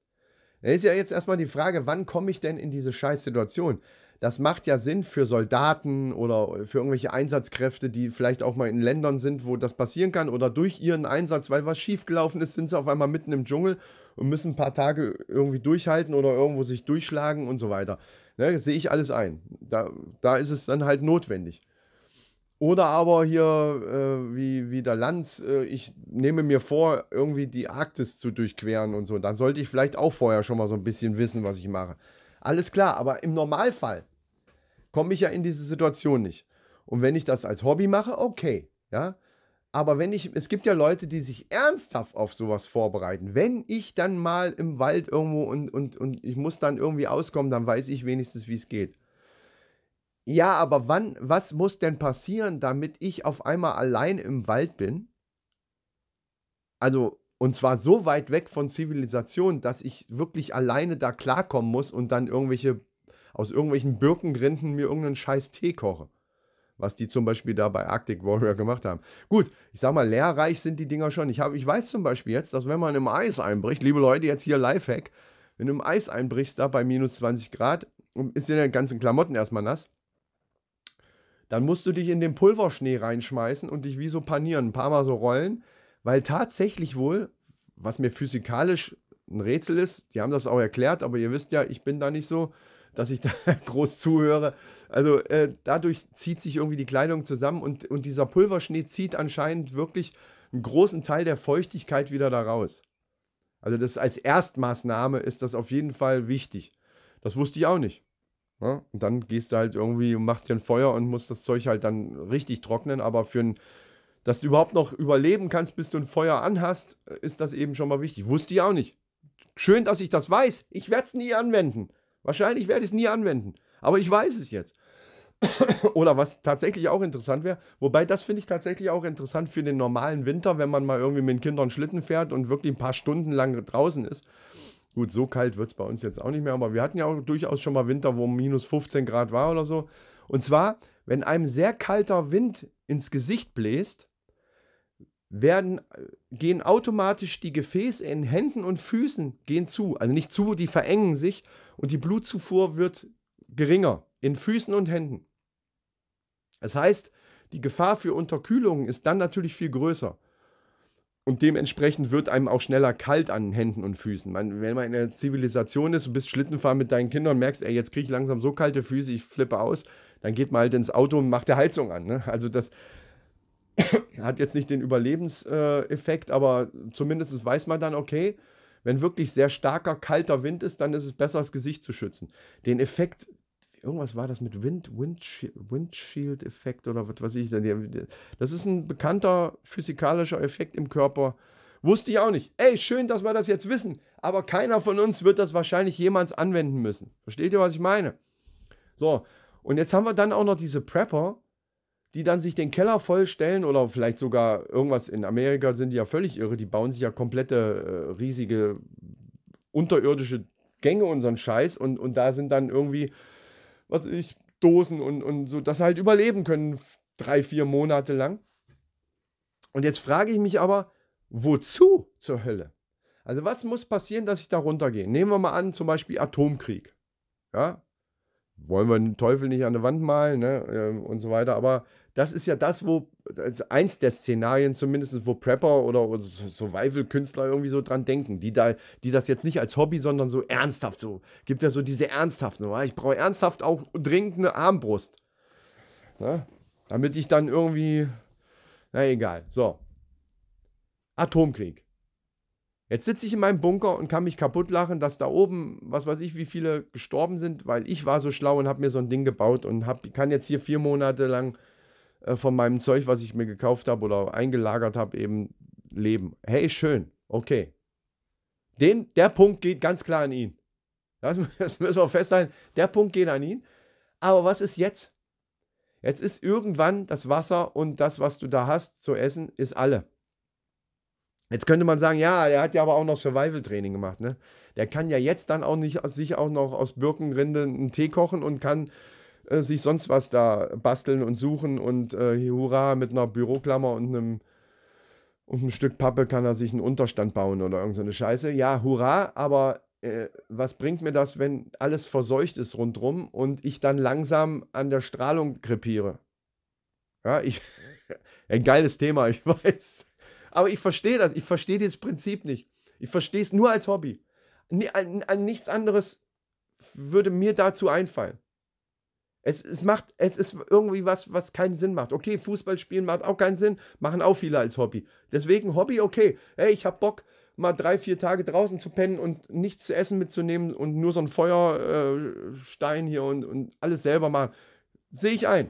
Da ist ja jetzt erstmal die Frage, wann komme ich denn in diese Scheißsituation? das macht ja Sinn für Soldaten oder für irgendwelche Einsatzkräfte, die vielleicht auch mal in Ländern sind, wo das passieren kann oder durch ihren Einsatz, weil was schiefgelaufen ist, sind sie auf einmal mitten im Dschungel und müssen ein paar Tage irgendwie durchhalten oder irgendwo sich durchschlagen und so weiter. Ne, sehe ich alles ein. Da, da ist es dann halt notwendig. Oder aber hier, äh, wie, wie der Lanz, äh, ich nehme mir vor, irgendwie die Arktis zu durchqueren und so. Dann sollte ich vielleicht auch vorher schon mal so ein bisschen wissen, was ich mache. Alles klar, aber im Normalfall komme ich ja in diese Situation nicht. Und wenn ich das als Hobby mache, okay, ja. Aber wenn ich, es gibt ja Leute, die sich ernsthaft auf sowas vorbereiten. Wenn ich dann mal im Wald irgendwo und, und, und ich muss dann irgendwie auskommen, dann weiß ich wenigstens, wie es geht. Ja, aber wann, was muss denn passieren, damit ich auf einmal allein im Wald bin? Also, und zwar so weit weg von Zivilisation, dass ich wirklich alleine da klarkommen muss und dann irgendwelche, aus irgendwelchen Birkengrinden mir irgendeinen scheiß Tee koche. Was die zum Beispiel da bei Arctic Warrior gemacht haben. Gut, ich sag mal, lehrreich sind die Dinger schon. Ich, hab, ich weiß zum Beispiel jetzt, dass wenn man im Eis einbricht, liebe Leute, jetzt hier Lifehack, wenn du im Eis einbrichst, da bei minus 20 Grad, ist dir deine ganzen Klamotten erstmal nass, dann musst du dich in den Pulverschnee reinschmeißen und dich wie so panieren, ein paar Mal so rollen weil tatsächlich wohl, was mir physikalisch ein Rätsel ist, die haben das auch erklärt, aber ihr wisst ja, ich bin da nicht so, dass ich da groß zuhöre. Also äh, dadurch zieht sich irgendwie die Kleidung zusammen und, und dieser Pulverschnee zieht anscheinend wirklich einen großen Teil der Feuchtigkeit wieder da raus. Also das als Erstmaßnahme ist das auf jeden Fall wichtig. Das wusste ich auch nicht. Ne? Und dann gehst du halt irgendwie und machst dir ein Feuer und musst das Zeug halt dann richtig trocknen, aber für ein dass du überhaupt noch überleben kannst, bis du ein Feuer anhast, ist das eben schon mal wichtig. Wusste ich auch nicht. Schön, dass ich das weiß. Ich werde es nie anwenden. Wahrscheinlich werde ich es nie anwenden. Aber ich weiß es jetzt. Oder was tatsächlich auch interessant wäre, wobei das finde ich tatsächlich auch interessant für den normalen Winter, wenn man mal irgendwie mit den Kindern Schlitten fährt und wirklich ein paar Stunden lang draußen ist. Gut, so kalt wird es bei uns jetzt auch nicht mehr, aber wir hatten ja auch durchaus schon mal Winter, wo minus 15 Grad war oder so. Und zwar, wenn einem sehr kalter Wind ins Gesicht bläst, werden, gehen automatisch die Gefäße in Händen und Füßen gehen zu. Also nicht zu, die verengen sich und die Blutzufuhr wird geringer in Füßen und Händen. Das heißt, die Gefahr für Unterkühlung ist dann natürlich viel größer. Und dementsprechend wird einem auch schneller kalt an Händen und Füßen. Man, wenn man in einer Zivilisation ist, du bist Schlittenfahren mit deinen Kindern und merkst, ey, jetzt kriege ich langsam so kalte Füße, ich flippe aus, dann geht man halt ins Auto und macht die Heizung an. Ne? Also das hat jetzt nicht den Überlebenseffekt, aber zumindest weiß man dann, okay, wenn wirklich sehr starker, kalter Wind ist, dann ist es besser, das Gesicht zu schützen. Den Effekt, irgendwas war das mit Wind, Windshield-Effekt oder was weiß ich. Das ist ein bekannter physikalischer Effekt im Körper. Wusste ich auch nicht. Ey, schön, dass wir das jetzt wissen. Aber keiner von uns wird das wahrscheinlich jemals anwenden müssen. Versteht ihr, was ich meine? So, und jetzt haben wir dann auch noch diese Prepper, die dann sich den Keller vollstellen oder vielleicht sogar irgendwas in Amerika sind die ja völlig irre. Die bauen sich ja komplette äh, riesige unterirdische Gänge einen Scheiß und, und da sind dann irgendwie, was ich, Dosen und, und so, dass sie halt überleben können, drei, vier Monate lang. Und jetzt frage ich mich aber, wozu zur Hölle? Also was muss passieren, dass ich da runtergehe? Nehmen wir mal an, zum Beispiel Atomkrieg. Ja, wollen wir den Teufel nicht an der Wand malen ne, ähm, und so weiter. Aber das ist ja das, wo, das eins der Szenarien zumindest, wo Prepper oder, oder Survival-Künstler irgendwie so dran denken, die, da, die das jetzt nicht als Hobby, sondern so ernsthaft so, gibt ja so diese ernsthaften, oh, ich brauche ernsthaft auch dringend eine Armbrust. Ne? Damit ich dann irgendwie, na egal, so. Atomkrieg. Jetzt sitze ich in meinem Bunker und kann mich kaputt lachen, dass da oben, was weiß ich, wie viele gestorben sind, weil ich war so schlau und habe mir so ein Ding gebaut und hab, kann jetzt hier vier Monate lang äh, von meinem Zeug, was ich mir gekauft habe oder eingelagert habe, eben leben. Hey, schön, okay. Den, der Punkt geht ganz klar an ihn. Das, das müssen wir festhalten. Der Punkt geht an ihn. Aber was ist jetzt? Jetzt ist irgendwann das Wasser und das, was du da hast zu essen, ist alle. Jetzt könnte man sagen, ja, der hat ja aber auch noch Survival-Training gemacht, ne? Der kann ja jetzt dann auch nicht sich auch noch aus Birkenrinde einen Tee kochen und kann äh, sich sonst was da basteln und suchen und äh, hurra, mit einer Büroklammer und einem, und einem Stück Pappe kann er sich einen Unterstand bauen oder irgendeine Scheiße. Ja, hurra, aber äh, was bringt mir das, wenn alles verseucht ist rundrum und ich dann langsam an der Strahlung krepiere? Ja, ich. Ein geiles Thema, ich weiß. Aber ich verstehe das. Ich verstehe dieses Prinzip nicht. Ich verstehe es nur als Hobby. An, an, nichts anderes würde mir dazu einfallen. Es, es macht, es ist irgendwie was, was keinen Sinn macht. Okay, Fußball spielen macht auch keinen Sinn, machen auch viele als Hobby. Deswegen Hobby, okay. Hey, ich habe Bock, mal drei, vier Tage draußen zu pennen und nichts zu essen mitzunehmen und nur so ein Feuerstein äh, hier und, und alles selber machen. Sehe ich ein.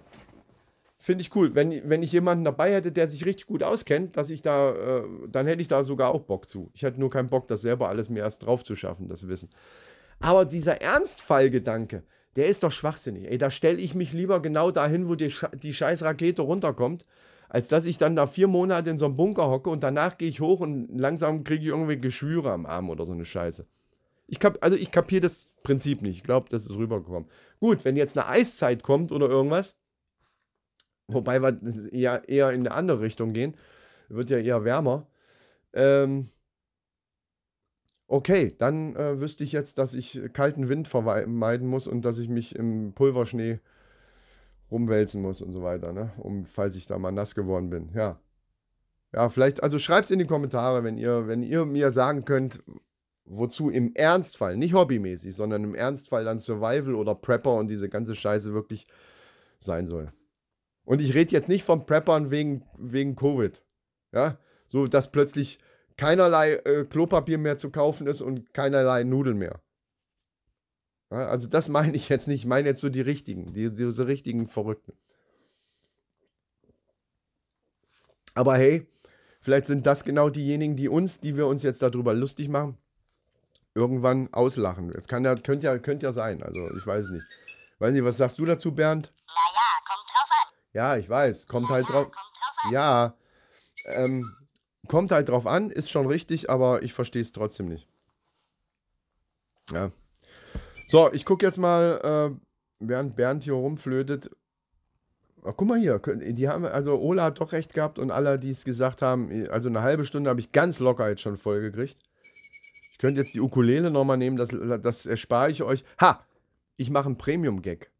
Finde ich cool. Wenn, wenn ich jemanden dabei hätte, der sich richtig gut auskennt, dass ich da, äh, dann hätte ich da sogar auch Bock zu. Ich hätte nur keinen Bock, das selber alles mir erst drauf zu schaffen, das Wissen. Aber dieser Ernstfallgedanke, der ist doch schwachsinnig. Ey, da stelle ich mich lieber genau dahin, wo die, die scheiß Rakete runterkommt, als dass ich dann da vier Monate in so einem Bunker hocke und danach gehe ich hoch und langsam kriege ich irgendwie Geschwüre am Arm oder so eine Scheiße. Ich kap also ich kapiere das Prinzip nicht. Ich glaube, das ist rübergekommen. Gut, wenn jetzt eine Eiszeit kommt oder irgendwas, Wobei wir eher, eher in eine andere Richtung gehen. Wird ja eher wärmer. Ähm, okay, dann äh, wüsste ich jetzt, dass ich kalten Wind vermeiden muss und dass ich mich im Pulverschnee rumwälzen muss und so weiter, ne? Um, falls ich da mal nass geworden bin. Ja. Ja, vielleicht, also schreibt es in die Kommentare, wenn ihr, wenn ihr mir sagen könnt, wozu im Ernstfall, nicht hobbymäßig, sondern im Ernstfall dann Survival oder Prepper und diese ganze Scheiße wirklich sein soll. Und ich rede jetzt nicht von Preppern wegen, wegen Covid. Ja, so dass plötzlich keinerlei äh, Klopapier mehr zu kaufen ist und keinerlei Nudeln mehr. Ja, also das meine ich jetzt nicht. Ich meine jetzt so die richtigen, die, diese richtigen Verrückten. Aber hey, vielleicht sind das genau diejenigen, die uns, die wir uns jetzt darüber lustig machen, irgendwann auslachen. Das kann ja, könnte ja, könnte ja sein. Also ich weiß nicht. Weiß nicht, was sagst du dazu, Bernd? Ja, ich weiß. Kommt halt drauf. Ja. Ähm, kommt halt drauf an, ist schon richtig, aber ich verstehe es trotzdem nicht. Ja. So, ich gucke jetzt mal, äh, während Bernd hier rumflötet. Ach, guck mal hier, die haben, also Ola hat doch recht gehabt und alle, die es gesagt haben, also eine halbe Stunde habe ich ganz locker jetzt schon voll gekriegt. Ich könnte jetzt die Ukulele nochmal nehmen, das, das erspare ich euch. Ha! Ich mache einen Premium-Gag.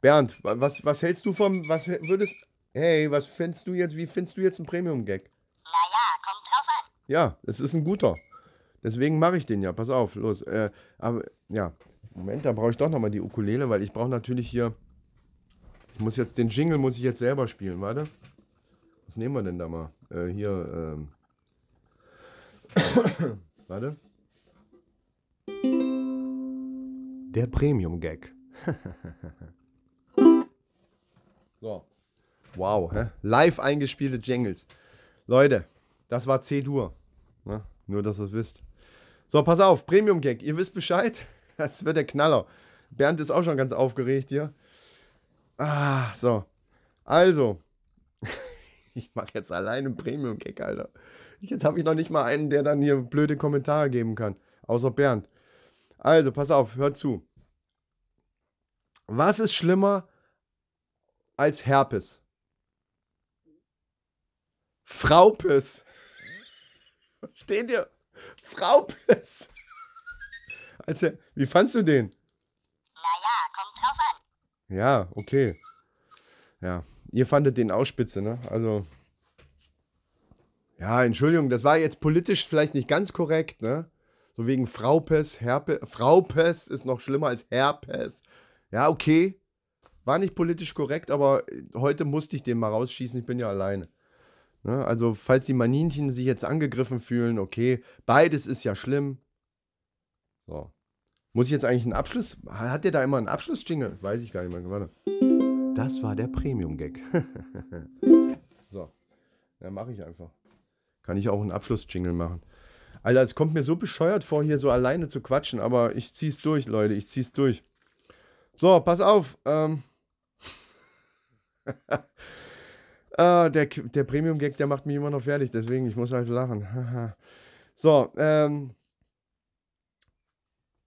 Bernd, was, was hältst du vom, was würdest, hey, was findest du jetzt, wie findest du jetzt einen Premium-Gag? Naja, kommt drauf an. Ja, es ist ein guter. Deswegen mache ich den ja. Pass auf, los. Äh, aber ja, Moment, da brauche ich doch nochmal die Ukulele, weil ich brauche natürlich hier. Ich muss jetzt den Jingle muss ich jetzt selber spielen. Warte. Was nehmen wir denn da mal? Äh, hier. Ähm. Warte. Der Premium-Gag. so. Wow, hä? live eingespielte Jingles. Leute, das war C-Dur. Ne? Nur, dass ihr es wisst. So, pass auf, Premium-Gag. Ihr wisst Bescheid. Das wird der Knaller. Bernd ist auch schon ganz aufgeregt hier. Ah, so. Also. ich mache jetzt alleine einen Premium-Gag, Alter. Jetzt habe ich noch nicht mal einen, der dann hier blöde Kommentare geben kann. Außer Bernd. Also, pass auf, hört zu. Was ist schlimmer als Herpes? Fraupes. Versteht ihr? Fraupes. Also, wie fandst du den? Naja, kommt drauf an. Ja, okay. Ja, ihr fandet den auch spitze, ne? Also. Ja, Entschuldigung, das war jetzt politisch vielleicht nicht ganz korrekt, ne? So wegen Fraupes, Herpes. Fraupes ist noch schlimmer als Herpes. Ja, okay. War nicht politisch korrekt, aber heute musste ich den mal rausschießen, ich bin ja alleine. Ne? Also, falls die Maninchen sich jetzt angegriffen fühlen, okay, beides ist ja schlimm. So. Muss ich jetzt eigentlich einen Abschluss? Hat der da immer einen Abschlussjingle? Weiß ich gar nicht mehr. Warte. Das war der Premium-Gag. so. Ja, mache ich einfach. Kann ich auch einen Abschlussjingle machen. Alter, es kommt mir so bescheuert vor, hier so alleine zu quatschen, aber ich zieh's durch, Leute. Ich zieh's durch. So, pass auf. Ähm. ah, der der Premium-Gag, der macht mich immer noch fertig, deswegen, ich muss halt lachen. so, ähm.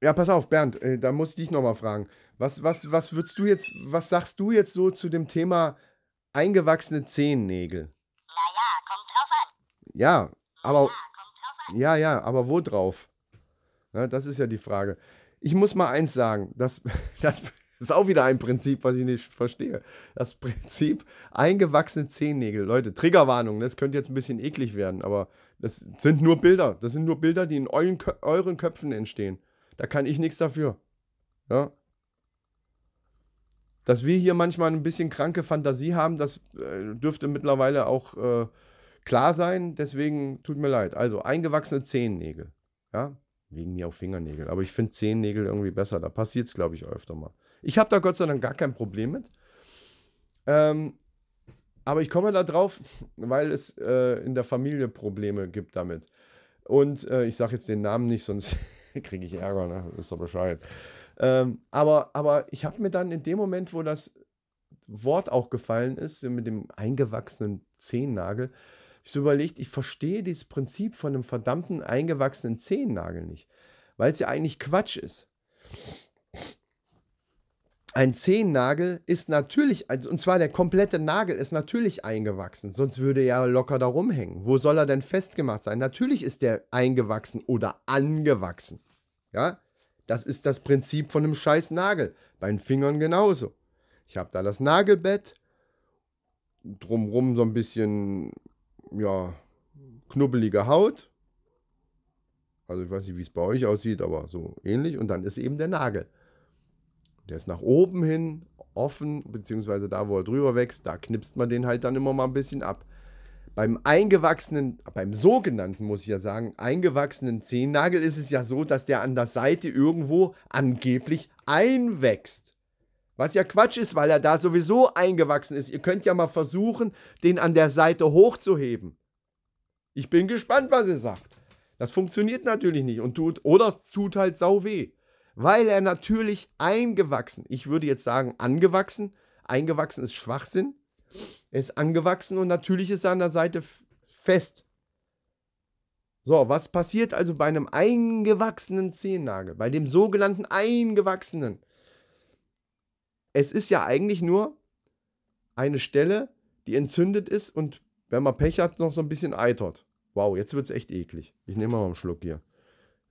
Ja, pass auf, Bernd, äh, da muss ich dich nochmal fragen. Was, was, was würdest du jetzt, was sagst du jetzt so zu dem Thema eingewachsene Zehennägel? Naja, kommt drauf an. Ja, aber, Ja, drauf an. ja, ja, aber wo drauf? Ja, das ist ja die Frage. Ich muss mal eins sagen, das, das ist auch wieder ein Prinzip, was ich nicht verstehe. Das Prinzip eingewachsene Zehennägel. Leute, Triggerwarnung, das könnte jetzt ein bisschen eklig werden, aber das sind nur Bilder. Das sind nur Bilder, die in euren, euren Köpfen entstehen. Da kann ich nichts dafür. Ja. Dass wir hier manchmal ein bisschen kranke Fantasie haben, das äh, dürfte mittlerweile auch äh, klar sein. Deswegen tut mir leid. Also eingewachsene Zehennägel. Ja. Wegen mir auch Fingernägel. Aber ich finde Zehennägel irgendwie besser. Da passiert es, glaube ich, öfter mal. Ich habe da Gott sei Dank gar kein Problem mit. Ähm, aber ich komme da drauf, weil es äh, in der Familie Probleme gibt damit. Und äh, ich sage jetzt den Namen nicht, sonst kriege ich Ärger, ne? Ist doch Bescheid. Ähm, aber, aber ich habe mir dann in dem Moment, wo das Wort auch gefallen ist, mit dem eingewachsenen Zehennagel, ich so überlegt, ich verstehe dieses Prinzip von einem verdammten eingewachsenen Zehennagel nicht. Weil es ja eigentlich Quatsch ist. Ein Zehennagel ist natürlich, also, und zwar der komplette Nagel ist natürlich eingewachsen, sonst würde er locker da rumhängen. Wo soll er denn festgemacht sein? Natürlich ist der eingewachsen oder angewachsen. Ja, das ist das Prinzip von einem scheiß Nagel. Bei den Fingern genauso. Ich habe da das Nagelbett, drumrum so ein bisschen, ja, knubbelige Haut. Also ich weiß nicht, wie es bei euch aussieht, aber so ähnlich. Und dann ist eben der Nagel. Der ist nach oben hin offen, beziehungsweise da, wo er drüber wächst, da knipst man den halt dann immer mal ein bisschen ab. Beim eingewachsenen, beim sogenannten, muss ich ja sagen, eingewachsenen Zehennagel ist es ja so, dass der an der Seite irgendwo angeblich einwächst. Was ja Quatsch ist, weil er da sowieso eingewachsen ist. Ihr könnt ja mal versuchen, den an der Seite hochzuheben. Ich bin gespannt, was ihr sagt. Das funktioniert natürlich nicht und tut, oder es tut halt sau weh. Weil er natürlich eingewachsen, ich würde jetzt sagen angewachsen, eingewachsen ist Schwachsinn, er ist angewachsen und natürlich ist er an der Seite fest. So, was passiert also bei einem eingewachsenen Zehennagel, bei dem sogenannten eingewachsenen? Es ist ja eigentlich nur eine Stelle, die entzündet ist und wenn man Pech hat, noch so ein bisschen eitert. Wow, jetzt wird es echt eklig. Ich nehme mal einen Schluck hier.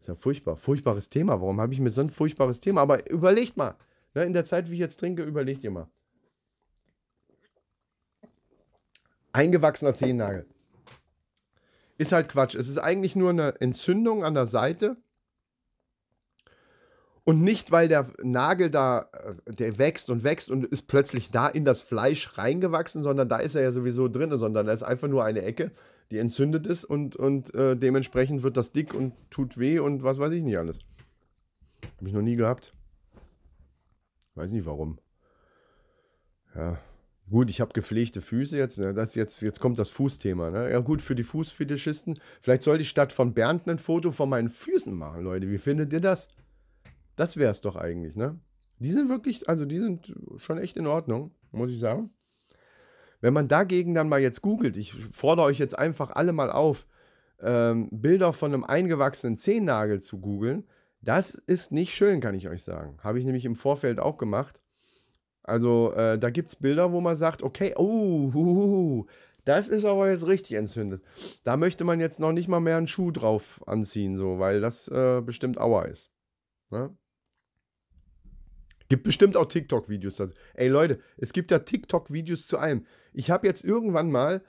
Ist ja furchtbar. Furchtbares Thema. Warum habe ich mir so ein furchtbares Thema? Aber überlegt mal. Ne, in der Zeit, wie ich jetzt trinke, überlegt ihr mal. Eingewachsener Zehennagel. Ist halt Quatsch. Es ist eigentlich nur eine Entzündung an der Seite. Und nicht, weil der Nagel da, äh, der wächst und wächst und ist plötzlich da in das Fleisch reingewachsen, sondern da ist er ja sowieso drin, sondern da ist einfach nur eine Ecke, die entzündet ist und, und äh, dementsprechend wird das dick und tut weh und was weiß ich nicht alles. Habe ich noch nie gehabt. Weiß nicht warum. Ja. Gut, ich habe gepflegte Füße jetzt, ne? das jetzt. Jetzt kommt das Fußthema. Ne? Ja, gut, für die Fußfetischisten. Vielleicht sollte ich statt von Bernd ein Foto von meinen Füßen machen, Leute. Wie findet ihr das? Das wäre es doch eigentlich, ne? Die sind wirklich, also die sind schon echt in Ordnung, muss ich sagen. Wenn man dagegen dann mal jetzt googelt, ich fordere euch jetzt einfach alle mal auf, ähm, Bilder von einem eingewachsenen Zehennagel zu googeln, das ist nicht schön, kann ich euch sagen. Habe ich nämlich im Vorfeld auch gemacht. Also äh, da gibt es Bilder, wo man sagt, okay, oh, huhuhu, das ist aber jetzt richtig entzündet. Da möchte man jetzt noch nicht mal mehr einen Schuh drauf anziehen, so, weil das äh, bestimmt Aua ist. Ne? Gibt bestimmt auch TikTok-Videos dazu. Ey Leute, es gibt ja TikTok-Videos zu allem. Ich habe jetzt irgendwann mal,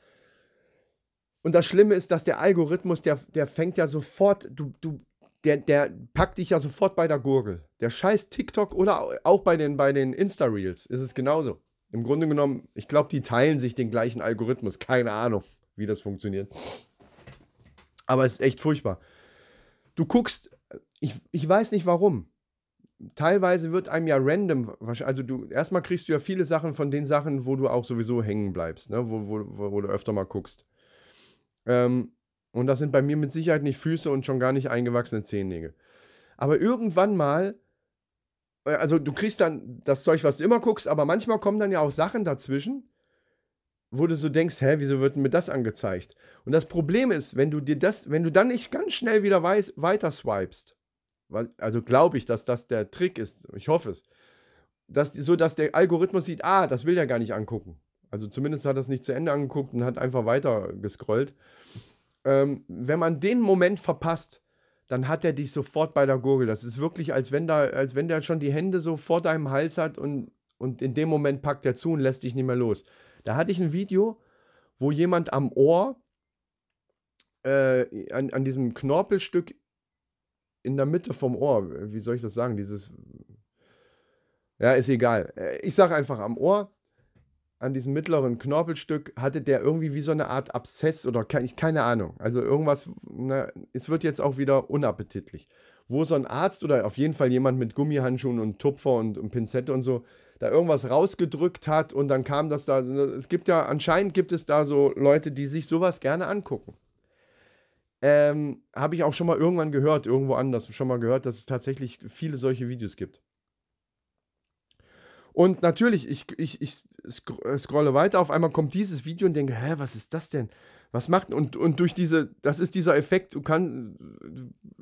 und das Schlimme ist, dass der Algorithmus, der, der fängt ja sofort, du, du, der, der packt dich ja sofort bei der Gurgel. Der scheiß TikTok oder auch bei den, bei den Insta-Reels ist es genauso. Im Grunde genommen, ich glaube, die teilen sich den gleichen Algorithmus. Keine Ahnung, wie das funktioniert. Aber es ist echt furchtbar. Du guckst, ich, ich weiß nicht warum teilweise wird einem ja random, also du, erstmal kriegst du ja viele Sachen von den Sachen, wo du auch sowieso hängen bleibst, ne? wo, wo, wo du öfter mal guckst. Ähm, und das sind bei mir mit Sicherheit nicht Füße und schon gar nicht eingewachsene Zehennägel. Aber irgendwann mal, äh, also du kriegst dann das Zeug, was du immer guckst, aber manchmal kommen dann ja auch Sachen dazwischen, wo du so denkst, hä, wieso wird mir das angezeigt? Und das Problem ist, wenn du dir das, wenn du dann nicht ganz schnell wieder weiß, weiter swipest, also glaube ich, dass das der Trick ist. Ich hoffe es. Dass, so dass der Algorithmus sieht, ah, das will er gar nicht angucken. Also zumindest hat er es nicht zu Ende angeguckt und hat einfach weiter gescrollt. Ähm, wenn man den Moment verpasst, dann hat er dich sofort bei der Gurgel. Das ist wirklich, als wenn, da, als wenn der schon die Hände so vor deinem Hals hat und, und in dem Moment packt er zu und lässt dich nicht mehr los. Da hatte ich ein Video, wo jemand am Ohr äh, an, an diesem Knorpelstück in der Mitte vom Ohr. Wie soll ich das sagen? Dieses. Ja, ist egal. Äh, ich sage einfach am Ohr, an diesem mittleren Knorpelstück, hatte der irgendwie wie so eine Art Abszess oder keine Ahnung. Also irgendwas, na, es wird jetzt auch wieder unappetitlich. Wo so ein Arzt oder auf jeden Fall jemand mit Gummihandschuhen und Tupfer und, und Pinzette und so da irgendwas rausgedrückt hat und dann kam das da. Es gibt ja, anscheinend gibt es da so Leute, die sich sowas gerne angucken. Ähm, Habe ich auch schon mal irgendwann gehört, irgendwo anders schon mal gehört, dass es tatsächlich viele solche Videos gibt. Und natürlich, ich, ich, ich scrolle weiter, auf einmal kommt dieses Video und denke, hä, was ist das denn? Was macht und und durch diese, das ist dieser Effekt, du kannst,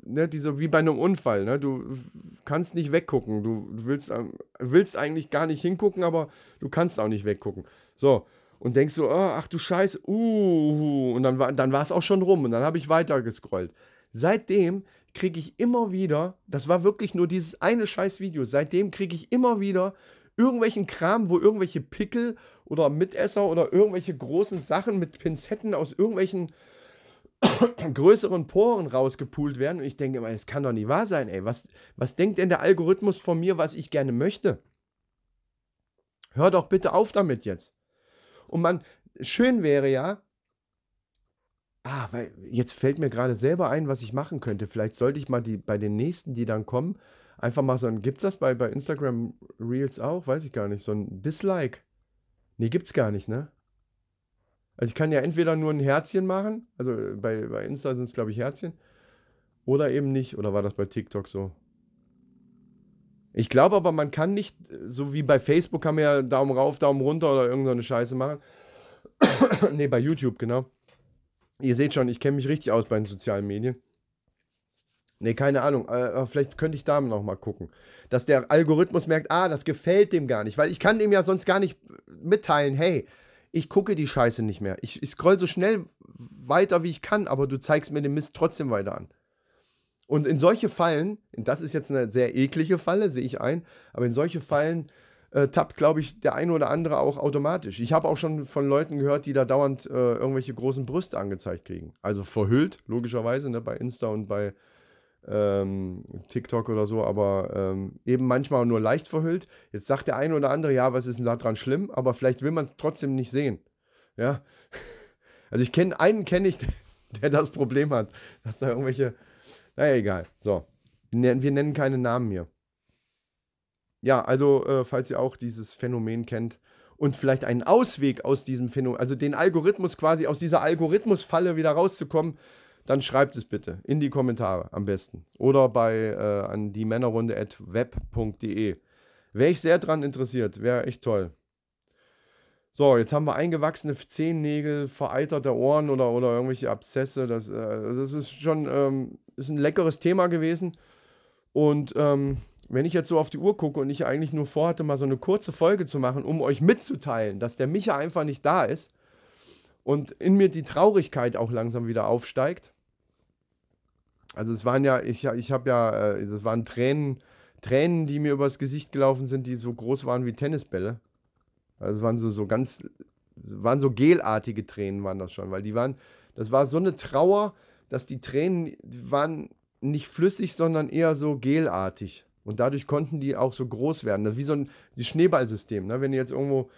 ne, dieser wie bei einem Unfall, ne, du kannst nicht weggucken, du, willst, willst eigentlich gar nicht hingucken, aber du kannst auch nicht weggucken. So, und denkst so, oh, ach du Scheiße, uh, und dann war dann es auch schon rum und dann habe ich weiter gescrollt. Seitdem kriege ich immer wieder, das war wirklich nur dieses eine scheiß Video, seitdem kriege ich immer wieder irgendwelchen Kram, wo irgendwelche Pickel oder Mitesser oder irgendwelche großen Sachen mit Pinzetten aus irgendwelchen größeren Poren rausgepult werden. Und ich denke immer, es kann doch nicht wahr sein, ey. Was, was denkt denn der Algorithmus von mir, was ich gerne möchte? Hör doch bitte auf damit jetzt. Und man, schön wäre ja, ah, weil jetzt fällt mir gerade selber ein, was ich machen könnte. Vielleicht sollte ich mal die, bei den nächsten, die dann kommen, einfach mal so ein, gibt's das bei, bei Instagram Reels auch? Weiß ich gar nicht, so ein Dislike. Nee, gibt's gar nicht, ne? Also ich kann ja entweder nur ein Herzchen machen, also bei, bei Insta sind es, glaube ich, Herzchen, oder eben nicht. Oder war das bei TikTok so? Ich glaube aber, man kann nicht, so wie bei Facebook kann man ja Daumen rauf, Daumen runter oder irgendeine Scheiße machen. ne, bei YouTube, genau. Ihr seht schon, ich kenne mich richtig aus bei den sozialen Medien. Ne, keine Ahnung. Äh, vielleicht könnte ich da noch mal gucken. Dass der Algorithmus merkt, ah, das gefällt dem gar nicht. Weil ich kann dem ja sonst gar nicht mitteilen, hey, ich gucke die Scheiße nicht mehr. Ich, ich scroll so schnell weiter, wie ich kann, aber du zeigst mir den Mist trotzdem weiter an. Und in solche Fallen, das ist jetzt eine sehr eklige Falle, sehe ich ein, aber in solche Fallen äh, tappt, glaube ich, der eine oder andere auch automatisch. Ich habe auch schon von Leuten gehört, die da dauernd äh, irgendwelche großen Brüste angezeigt kriegen. Also verhüllt, logischerweise, ne, bei Insta und bei ähm, TikTok oder so, aber ähm, eben manchmal nur leicht verhüllt. Jetzt sagt der eine oder andere, ja, was ist denn da dran schlimm? Aber vielleicht will man es trotzdem nicht sehen. Ja. Also ich kenne einen, kenne ich, der das Problem hat, dass da irgendwelche, naja, egal. So, wir nennen keine Namen hier. Ja, also, äh, falls ihr auch dieses Phänomen kennt und vielleicht einen Ausweg aus diesem Phänomen, also den Algorithmus quasi aus dieser Algorithmusfalle wieder rauszukommen, dann schreibt es bitte in die Kommentare am besten. Oder bei äh, an die Männerrunde at web.de. Wäre ich sehr dran interessiert, wäre echt toll. So, jetzt haben wir eingewachsene Zehennägel, vereiterte Ohren oder, oder irgendwelche Abszesse. Das, äh, das ist schon ähm, ist ein leckeres Thema gewesen. Und ähm, wenn ich jetzt so auf die Uhr gucke und ich eigentlich nur vorhatte, mal so eine kurze Folge zu machen, um euch mitzuteilen, dass der Micha einfach nicht da ist und in mir die Traurigkeit auch langsam wieder aufsteigt. Also es waren ja, ich, ich habe ja, es äh, waren Tränen, Tränen, die mir übers Gesicht gelaufen sind, die so groß waren wie Tennisbälle. Also waren so, so ganz, waren so gelartige Tränen waren das schon, weil die waren, das war so eine Trauer, dass die Tränen die waren nicht flüssig, sondern eher so gelartig. Und dadurch konnten die auch so groß werden. Das ist wie so ein Schneeballsystem. Ne? Wenn ihr jetzt irgendwo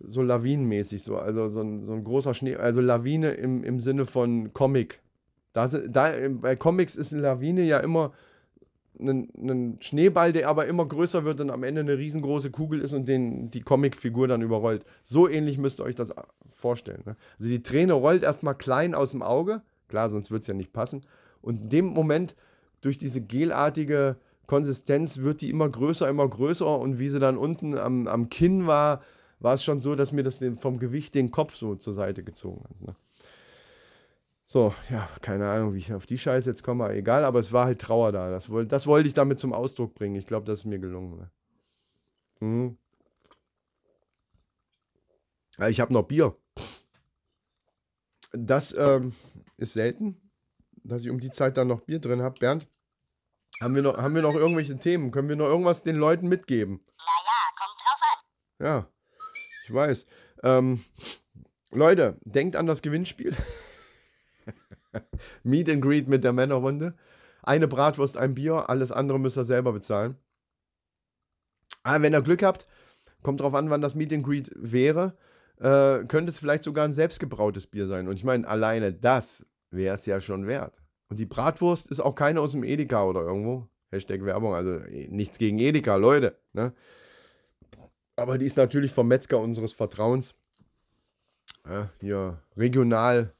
so lawinenmäßig, so, also so ein, so ein großer Schnee, also Lawine im, im Sinne von Comic. Da, da, bei Comics ist eine Lawine ja immer ein, ein, Schneeball, der aber immer größer wird und am Ende eine riesengroße Kugel ist und den, die Comicfigur dann überrollt. So ähnlich müsst ihr euch das vorstellen. Ne? Also die Träne rollt erstmal klein aus dem Auge, klar, sonst wird es ja nicht passen. Und in dem Moment, durch diese gelartige Konsistenz wird die immer größer, immer größer und wie sie dann unten am, am Kinn war, war es schon so, dass mir das vom Gewicht den Kopf so zur Seite gezogen hat. Ne? So, ja, keine Ahnung, wie ich auf die Scheiße jetzt komme, egal, aber es war halt Trauer da. Das, das wollte ich damit zum Ausdruck bringen. Ich glaube, das ist mir gelungen. Ne? Hm. Ja, ich habe noch Bier. Das ähm, ist selten, dass ich um die Zeit dann noch Bier drin habe. Bernd, haben wir, noch, haben wir noch irgendwelche Themen? Können wir noch irgendwas den Leuten mitgeben? Naja, kommt drauf an. Ja, ich weiß. Ähm, Leute, denkt an das Gewinnspiel. Meet and Greet mit der Männerrunde. Eine Bratwurst, ein Bier, alles andere müsst ihr selber bezahlen. Aber ah, wenn ihr Glück habt, kommt drauf an, wann das Meet and Greet wäre, äh, könnte es vielleicht sogar ein selbstgebrautes Bier sein. Und ich meine, alleine das wäre es ja schon wert. Und die Bratwurst ist auch keine aus dem Edeka oder irgendwo. Hashtag Werbung, also eh, nichts gegen Edeka, Leute. Ne? Aber die ist natürlich vom Metzger unseres Vertrauens. Ja, hier regional.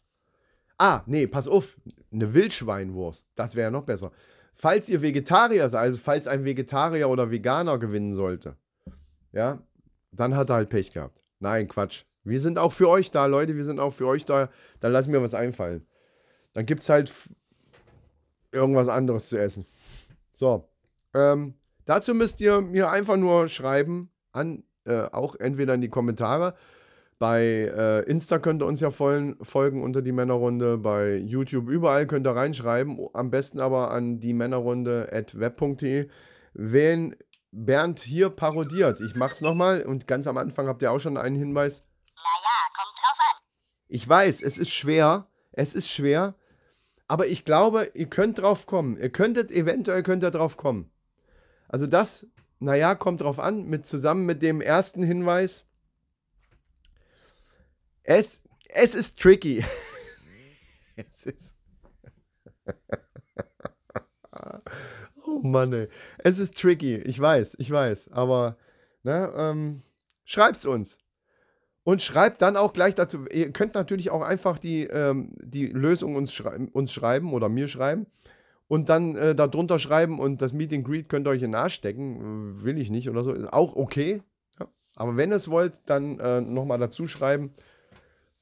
Ah, nee, pass auf. Eine Wildschweinwurst. Das wäre ja noch besser. Falls ihr Vegetarier seid, also falls ein Vegetarier oder Veganer gewinnen sollte, ja, dann hat er halt Pech gehabt. Nein, Quatsch. Wir sind auch für euch da, Leute. Wir sind auch für euch da. Dann lassen wir was einfallen. Dann gibt es halt irgendwas anderes zu essen. So. Ähm, dazu müsst ihr mir einfach nur schreiben, an, äh, auch entweder in die Kommentare. Bei äh, Insta könnt ihr uns ja folgen, folgen unter die Männerrunde. Bei YouTube überall könnt ihr reinschreiben. Am besten aber an die Männerrunde at web.de. Wen Bernd hier parodiert. Ich mach's nochmal und ganz am Anfang habt ihr auch schon einen Hinweis. Naja, kommt drauf an. Ich weiß, es ist schwer. Es ist schwer. Aber ich glaube, ihr könnt drauf kommen. Ihr könntet, eventuell könnt ihr drauf kommen. Also das, naja, kommt drauf an, mit, zusammen mit dem ersten Hinweis. Es, es ist tricky. es ist. oh Mann, ey. Es ist tricky. Ich weiß, ich weiß. Aber, ne, ähm, schreibt's uns. Und schreibt dann auch gleich dazu, ihr könnt natürlich auch einfach die, ähm, die Lösung uns, schrei uns schreiben oder mir schreiben und dann äh, darunter schreiben und das Meet Greet könnt ihr euch in den Arsch stecken, will ich nicht oder so, ist auch okay. Ja. Aber wenn ihr es wollt, dann äh, nochmal dazu schreiben,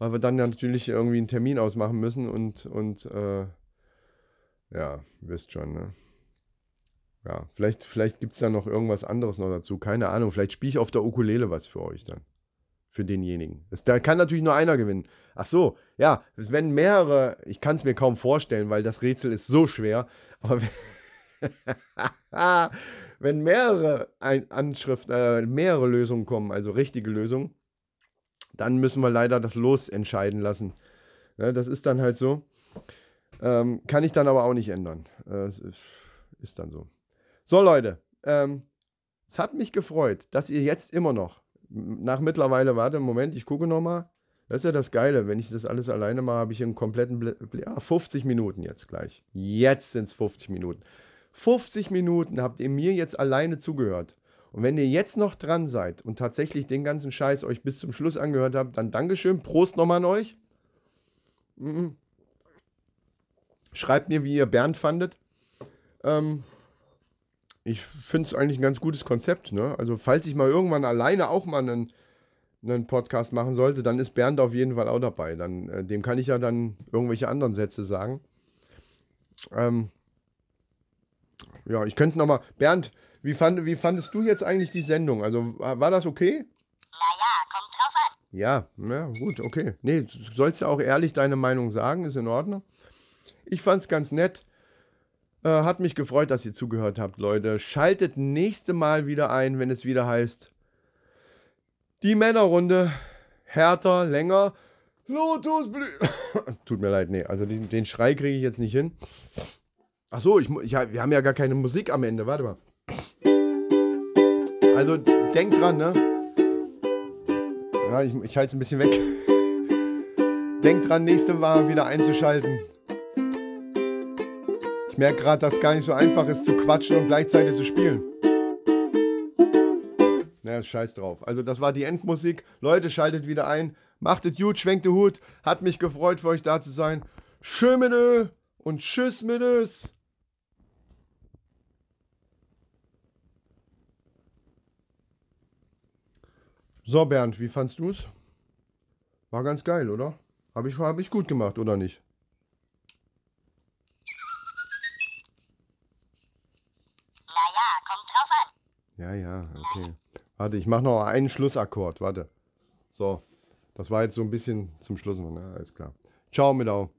weil wir dann ja natürlich irgendwie einen Termin ausmachen müssen und, und äh, ja, wisst schon, ne? Ja, vielleicht, vielleicht gibt es da noch irgendwas anderes noch dazu. Keine Ahnung, vielleicht spiele ich auf der Ukulele was für euch dann für denjenigen. Es, da kann natürlich nur einer gewinnen. Ach so, ja, es werden mehrere, ich kann es mir kaum vorstellen, weil das Rätsel ist so schwer. Aber wenn mehrere Ein Anschriften, äh, mehrere Lösungen kommen, also richtige Lösungen, dann müssen wir leider das Los entscheiden lassen. Ja, das ist dann halt so. Ähm, kann ich dann aber auch nicht ändern. Äh, ist, dann so. So, Leute. Ähm, es hat mich gefreut, dass ihr jetzt immer noch, nach mittlerweile, warte, Moment, ich gucke nochmal. Das ist ja das Geile, wenn ich das alles alleine mache, habe ich einen kompletten, Bl ja, 50 Minuten jetzt gleich. Jetzt sind es 50 Minuten. 50 Minuten habt ihr mir jetzt alleine zugehört. Und wenn ihr jetzt noch dran seid und tatsächlich den ganzen Scheiß euch bis zum Schluss angehört habt, dann Dankeschön, Prost nochmal an euch. Mhm. Schreibt mir, wie ihr Bernd fandet. Ähm, ich finde es eigentlich ein ganz gutes Konzept. Ne? Also, falls ich mal irgendwann alleine auch mal einen, einen Podcast machen sollte, dann ist Bernd auf jeden Fall auch dabei. Dann, äh, dem kann ich ja dann irgendwelche anderen Sätze sagen. Ähm, ja, ich könnte nochmal. Bernd, wie, fand, wie fandest du jetzt eigentlich die Sendung? Also, war das okay? Naja, kommt drauf an. Ja, ja, gut, okay. Nee, du sollst ja auch ehrlich deine Meinung sagen, ist in Ordnung. Ich fand's ganz nett. Äh, hat mich gefreut, dass ihr zugehört habt, Leute. Schaltet nächste Mal wieder ein, wenn es wieder heißt. Die Männerrunde. Härter, länger. Lotusblü. Tut mir leid, nee. Also den, den Schrei kriege ich jetzt nicht hin. Ach so, ich, ich, wir haben ja gar keine Musik am Ende. Warte mal. Also denkt dran, ne? Ja, ich, ich halte es ein bisschen weg. denkt dran, nächste Mal wieder einzuschalten. Ich merke gerade, dass es gar nicht so einfach ist zu quatschen und gleichzeitig zu spielen. Naja, scheiß drauf. Also das war die Endmusik. Leute, schaltet wieder ein. Macht es gut, schwenkt den Hut. Hat mich gefreut, für euch da zu sein. Schön mit und tschüss mit es. So, Bernd, wie fandst du es? War ganz geil, oder? Habe ich, hab ich gut gemacht, oder nicht? Ja, ja, okay. Warte, ich mache noch einen Schlussakkord. Warte. So. Das war jetzt so ein bisschen zum Schluss. Ja, alles klar. Ciao, Midau.